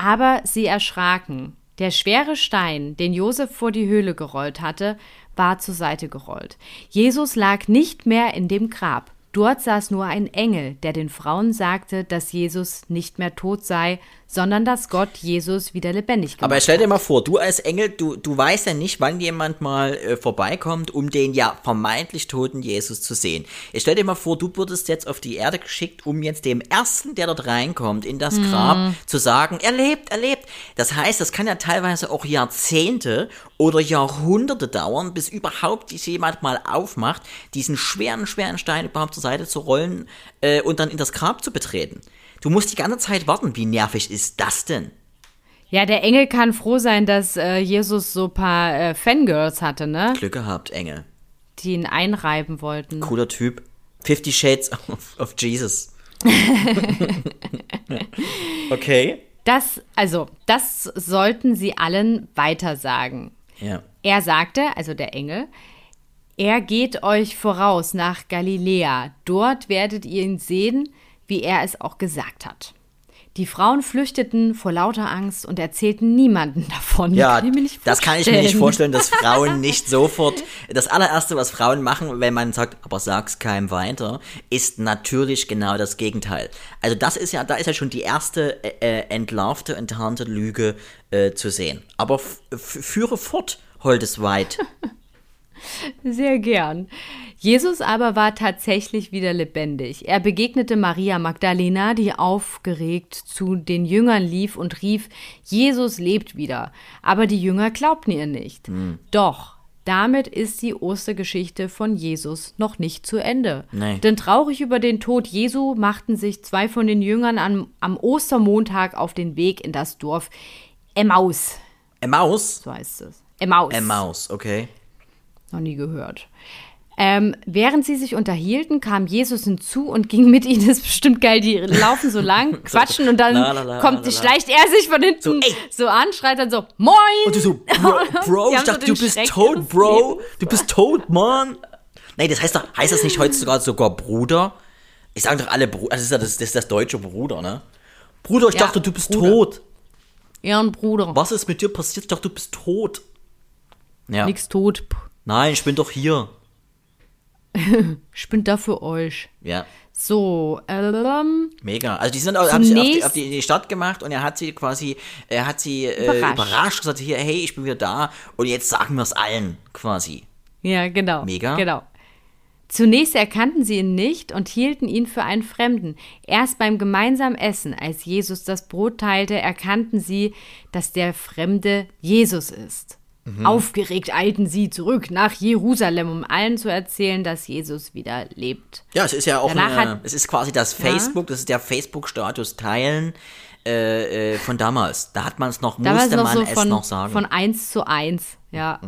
Aber sie erschraken. Der schwere Stein, den Josef vor die Höhle gerollt hatte, war zur Seite gerollt. Jesus lag nicht mehr in dem Grab. Dort saß nur ein Engel, der den Frauen sagte, dass Jesus nicht mehr tot sei, sondern dass Gott Jesus wieder lebendig gemacht Aber stell dir mal vor, du als Engel, du, du weißt ja nicht, wann jemand mal äh, vorbeikommt, um den ja vermeintlich toten Jesus zu sehen. Jetzt stell dir mal vor, du wurdest jetzt auf die Erde geschickt, um jetzt dem Ersten, der dort reinkommt, in das Grab zu sagen, er lebt, er lebt. Das heißt, das kann ja teilweise auch Jahrzehnte oder Jahrhunderte dauern, bis überhaupt jemand mal aufmacht, diesen schweren, schweren Stein überhaupt zur Seite zu rollen äh, und dann in das Grab zu betreten. Du musst die ganze Zeit warten. Wie nervig ist das denn? Ja, der Engel kann froh sein, dass äh, Jesus so ein paar äh, Fangirls hatte, ne? Glück gehabt, Engel. Die ihn einreiben wollten. Cooler Typ. Fifty Shades of, of Jesus. okay. Das, also, das sollten sie allen weitersagen. Ja. Er sagte, also der Engel, er geht euch voraus nach Galiläa. Dort werdet ihr ihn sehen, wie er es auch gesagt hat. Die Frauen flüchteten vor lauter Angst und erzählten niemanden davon. Ja, Kann das kann ich mir nicht vorstellen. dass Frauen nicht sofort. Das allererste, was Frauen machen, wenn man sagt, aber sag's keinem weiter, ist natürlich genau das Gegenteil. Also das ist ja, da ist ja schon die erste äh, äh, entlarvte, enttarnte Lüge äh, zu sehen. Aber führe fort, holdes Weit. Sehr gern. Jesus aber war tatsächlich wieder lebendig. Er begegnete Maria Magdalena, die aufgeregt zu den Jüngern lief und rief, Jesus lebt wieder. Aber die Jünger glaubten ihr nicht. Doch. Damit ist die Ostergeschichte von Jesus noch nicht zu Ende. Nee. Denn traurig über den Tod Jesu machten sich zwei von den Jüngern am, am Ostermontag auf den Weg in das Dorf Emmaus. Emmaus? So heißt es. Emmaus. Emmaus, okay. Noch nie gehört. Ähm, während sie sich unterhielten, kam Jesus hinzu und ging mit ihnen. Das ist bestimmt geil. Die laufen so lang, quatschen und dann La, la, la, kommt, schleicht er sich von hinten So, so, an, schreit dann so, Moin! Und du so, Bro, Bro ich so dachte, den du bist Schreck tot, Bro. Lebens. Du bist tot, Mann. Nee, das heißt doch, heißt das nicht heutzutage sogar Bruder? Ich sage doch alle Bruder, das ist ja das, das, ist das deutsche Bruder, ne? Bruder, ich Ja, dachte, du bist Bruder. tot. Ehrenbruder. Was ist mit dir passiert? Ich dachte, du bist tot. Ja. Nix tot. Puh, Nein, ich bin doch hier. Ich bin da für euch. Ja, So, ähm, mega. Also die sind auch, haben sich auf die, auf die Stadt gemacht und er hat sie quasi, er hat sie äh, überrascht. Überrascht. gesagt, hier, hey, ich bin wieder da und jetzt sagen wir es allen quasi. ja, genau. Mega. Genau. Zunächst erkannten sie ihn nicht und hielten ihn für einen Fremden. Erst beim gemeinsamen Essen, als Jesus das Brot teilte, erkannten sie, dass der Fremde Jesus ist. Mhm. Aufgeregt eilten sie zurück nach Jerusalem, um allen zu erzählen, dass Jesus wieder lebt. Ja, es ist ja auch, eine, hat- es ist quasi das Facebook, das ist der Facebook-Status teilen äh, äh, von damals. Da hat man es noch, musste noch man so es von, noch sagen. von 1 zu 1, ja.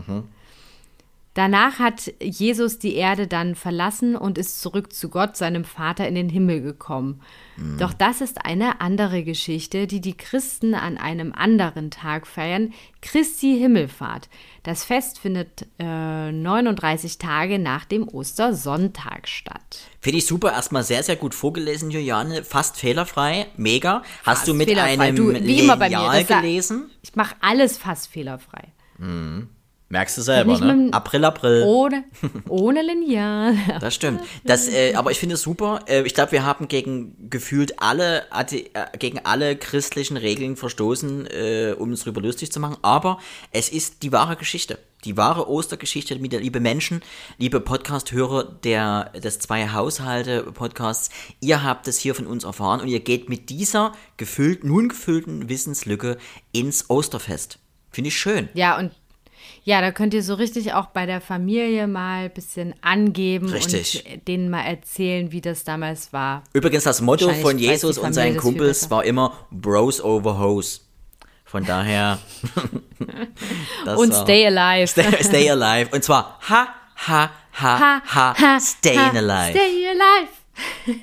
Danach hat Jesus die Erde dann verlassen und ist zurück zu Gott, seinem Vater, in den Himmel gekommen. Doch das ist eine andere Geschichte, die die Christen an einem anderen Tag feiern, Christi Himmelfahrt. Das Fest findet äh, 39 Tage nach dem Ostersonntag statt. Finde ich super, erstmal sehr, sehr gut vorgelesen, Juliane. Fast fehlerfrei, mega. Hast Fast du mit fehlerfrei. einem Du, wie immer bei mir, gelesen? Ich mache alles fast fehlerfrei. Merkst du selber, ne? April, April. Ohne, ohne Lineal. Das stimmt. Das, äh, aber ich finde es super. Äh, ich glaube, wir haben gegen gefühlt alle äh, gegen alle christlichen Regeln verstoßen, äh, um uns darüber lustig zu machen. Aber es ist die wahre Geschichte. Die wahre Ostergeschichte, mit der liebe Menschen, liebe Podcast-Hörer der, des zwei Haushalte-Podcasts, ihr habt es hier von uns erfahren und ihr geht mit dieser gefüllt, nun gefüllten Wissenslücke ins Osterfest. Finde ich schön. Ja, und ja, da könnt ihr so richtig auch bei der Familie mal ein bisschen angeben Richtig. und denen mal erzählen, wie das damals war. Übrigens, das Motto von Jesus und seinen Kumpels war immer Bros over Hose. Von daher. Und stay alive. Stay, stay alive. Und zwar ha, ha, ha, ha, staying alive. Stay alive.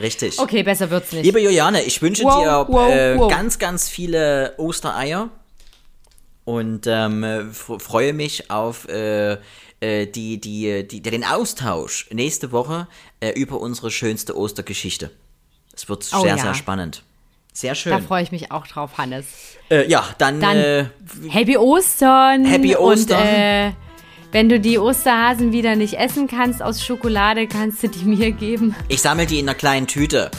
Richtig. Okay, besser wird's nicht. Liebe Juliane, ich wünsche Wow, dir wow, äh, wow. ganz, ganz viele Ostereier und ähm, äh, freue mich auf äh, äh, die, die, die, den Austausch nächste Woche äh, über unsere schönste Ostergeschichte. Es wird Oh sehr, ja. sehr spannend. Sehr da schön. freue ich mich auch drauf, Hannes. Äh, ja, dann, Dann äh, Happy Ostern. Happy Ostern. Und äh, wenn du die Osterhasen wieder nicht essen kannst aus Schokolade, kannst du die mir geben. ich sammle die in einer kleinen Tüte.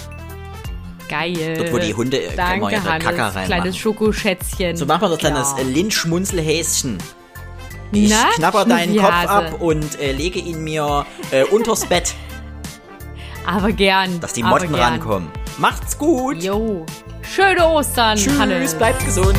Geil. Dort, wo die Hunde, äh, kann man Danke, ja da Hannes. Kacke reinmachen. Kleines Schokoschätzchen. So machen wir das kleines Ja. äh, Lynch-Schmunzelhäschen. Ich Na, knabber deinen Kopf ab und äh, lege ihn mir äh, unters Bett, Aber gern. dass die Motten rankommen. Macht's gut. Jo. Schöne Ostern, Tschüss, Hannes. bleibt gesund.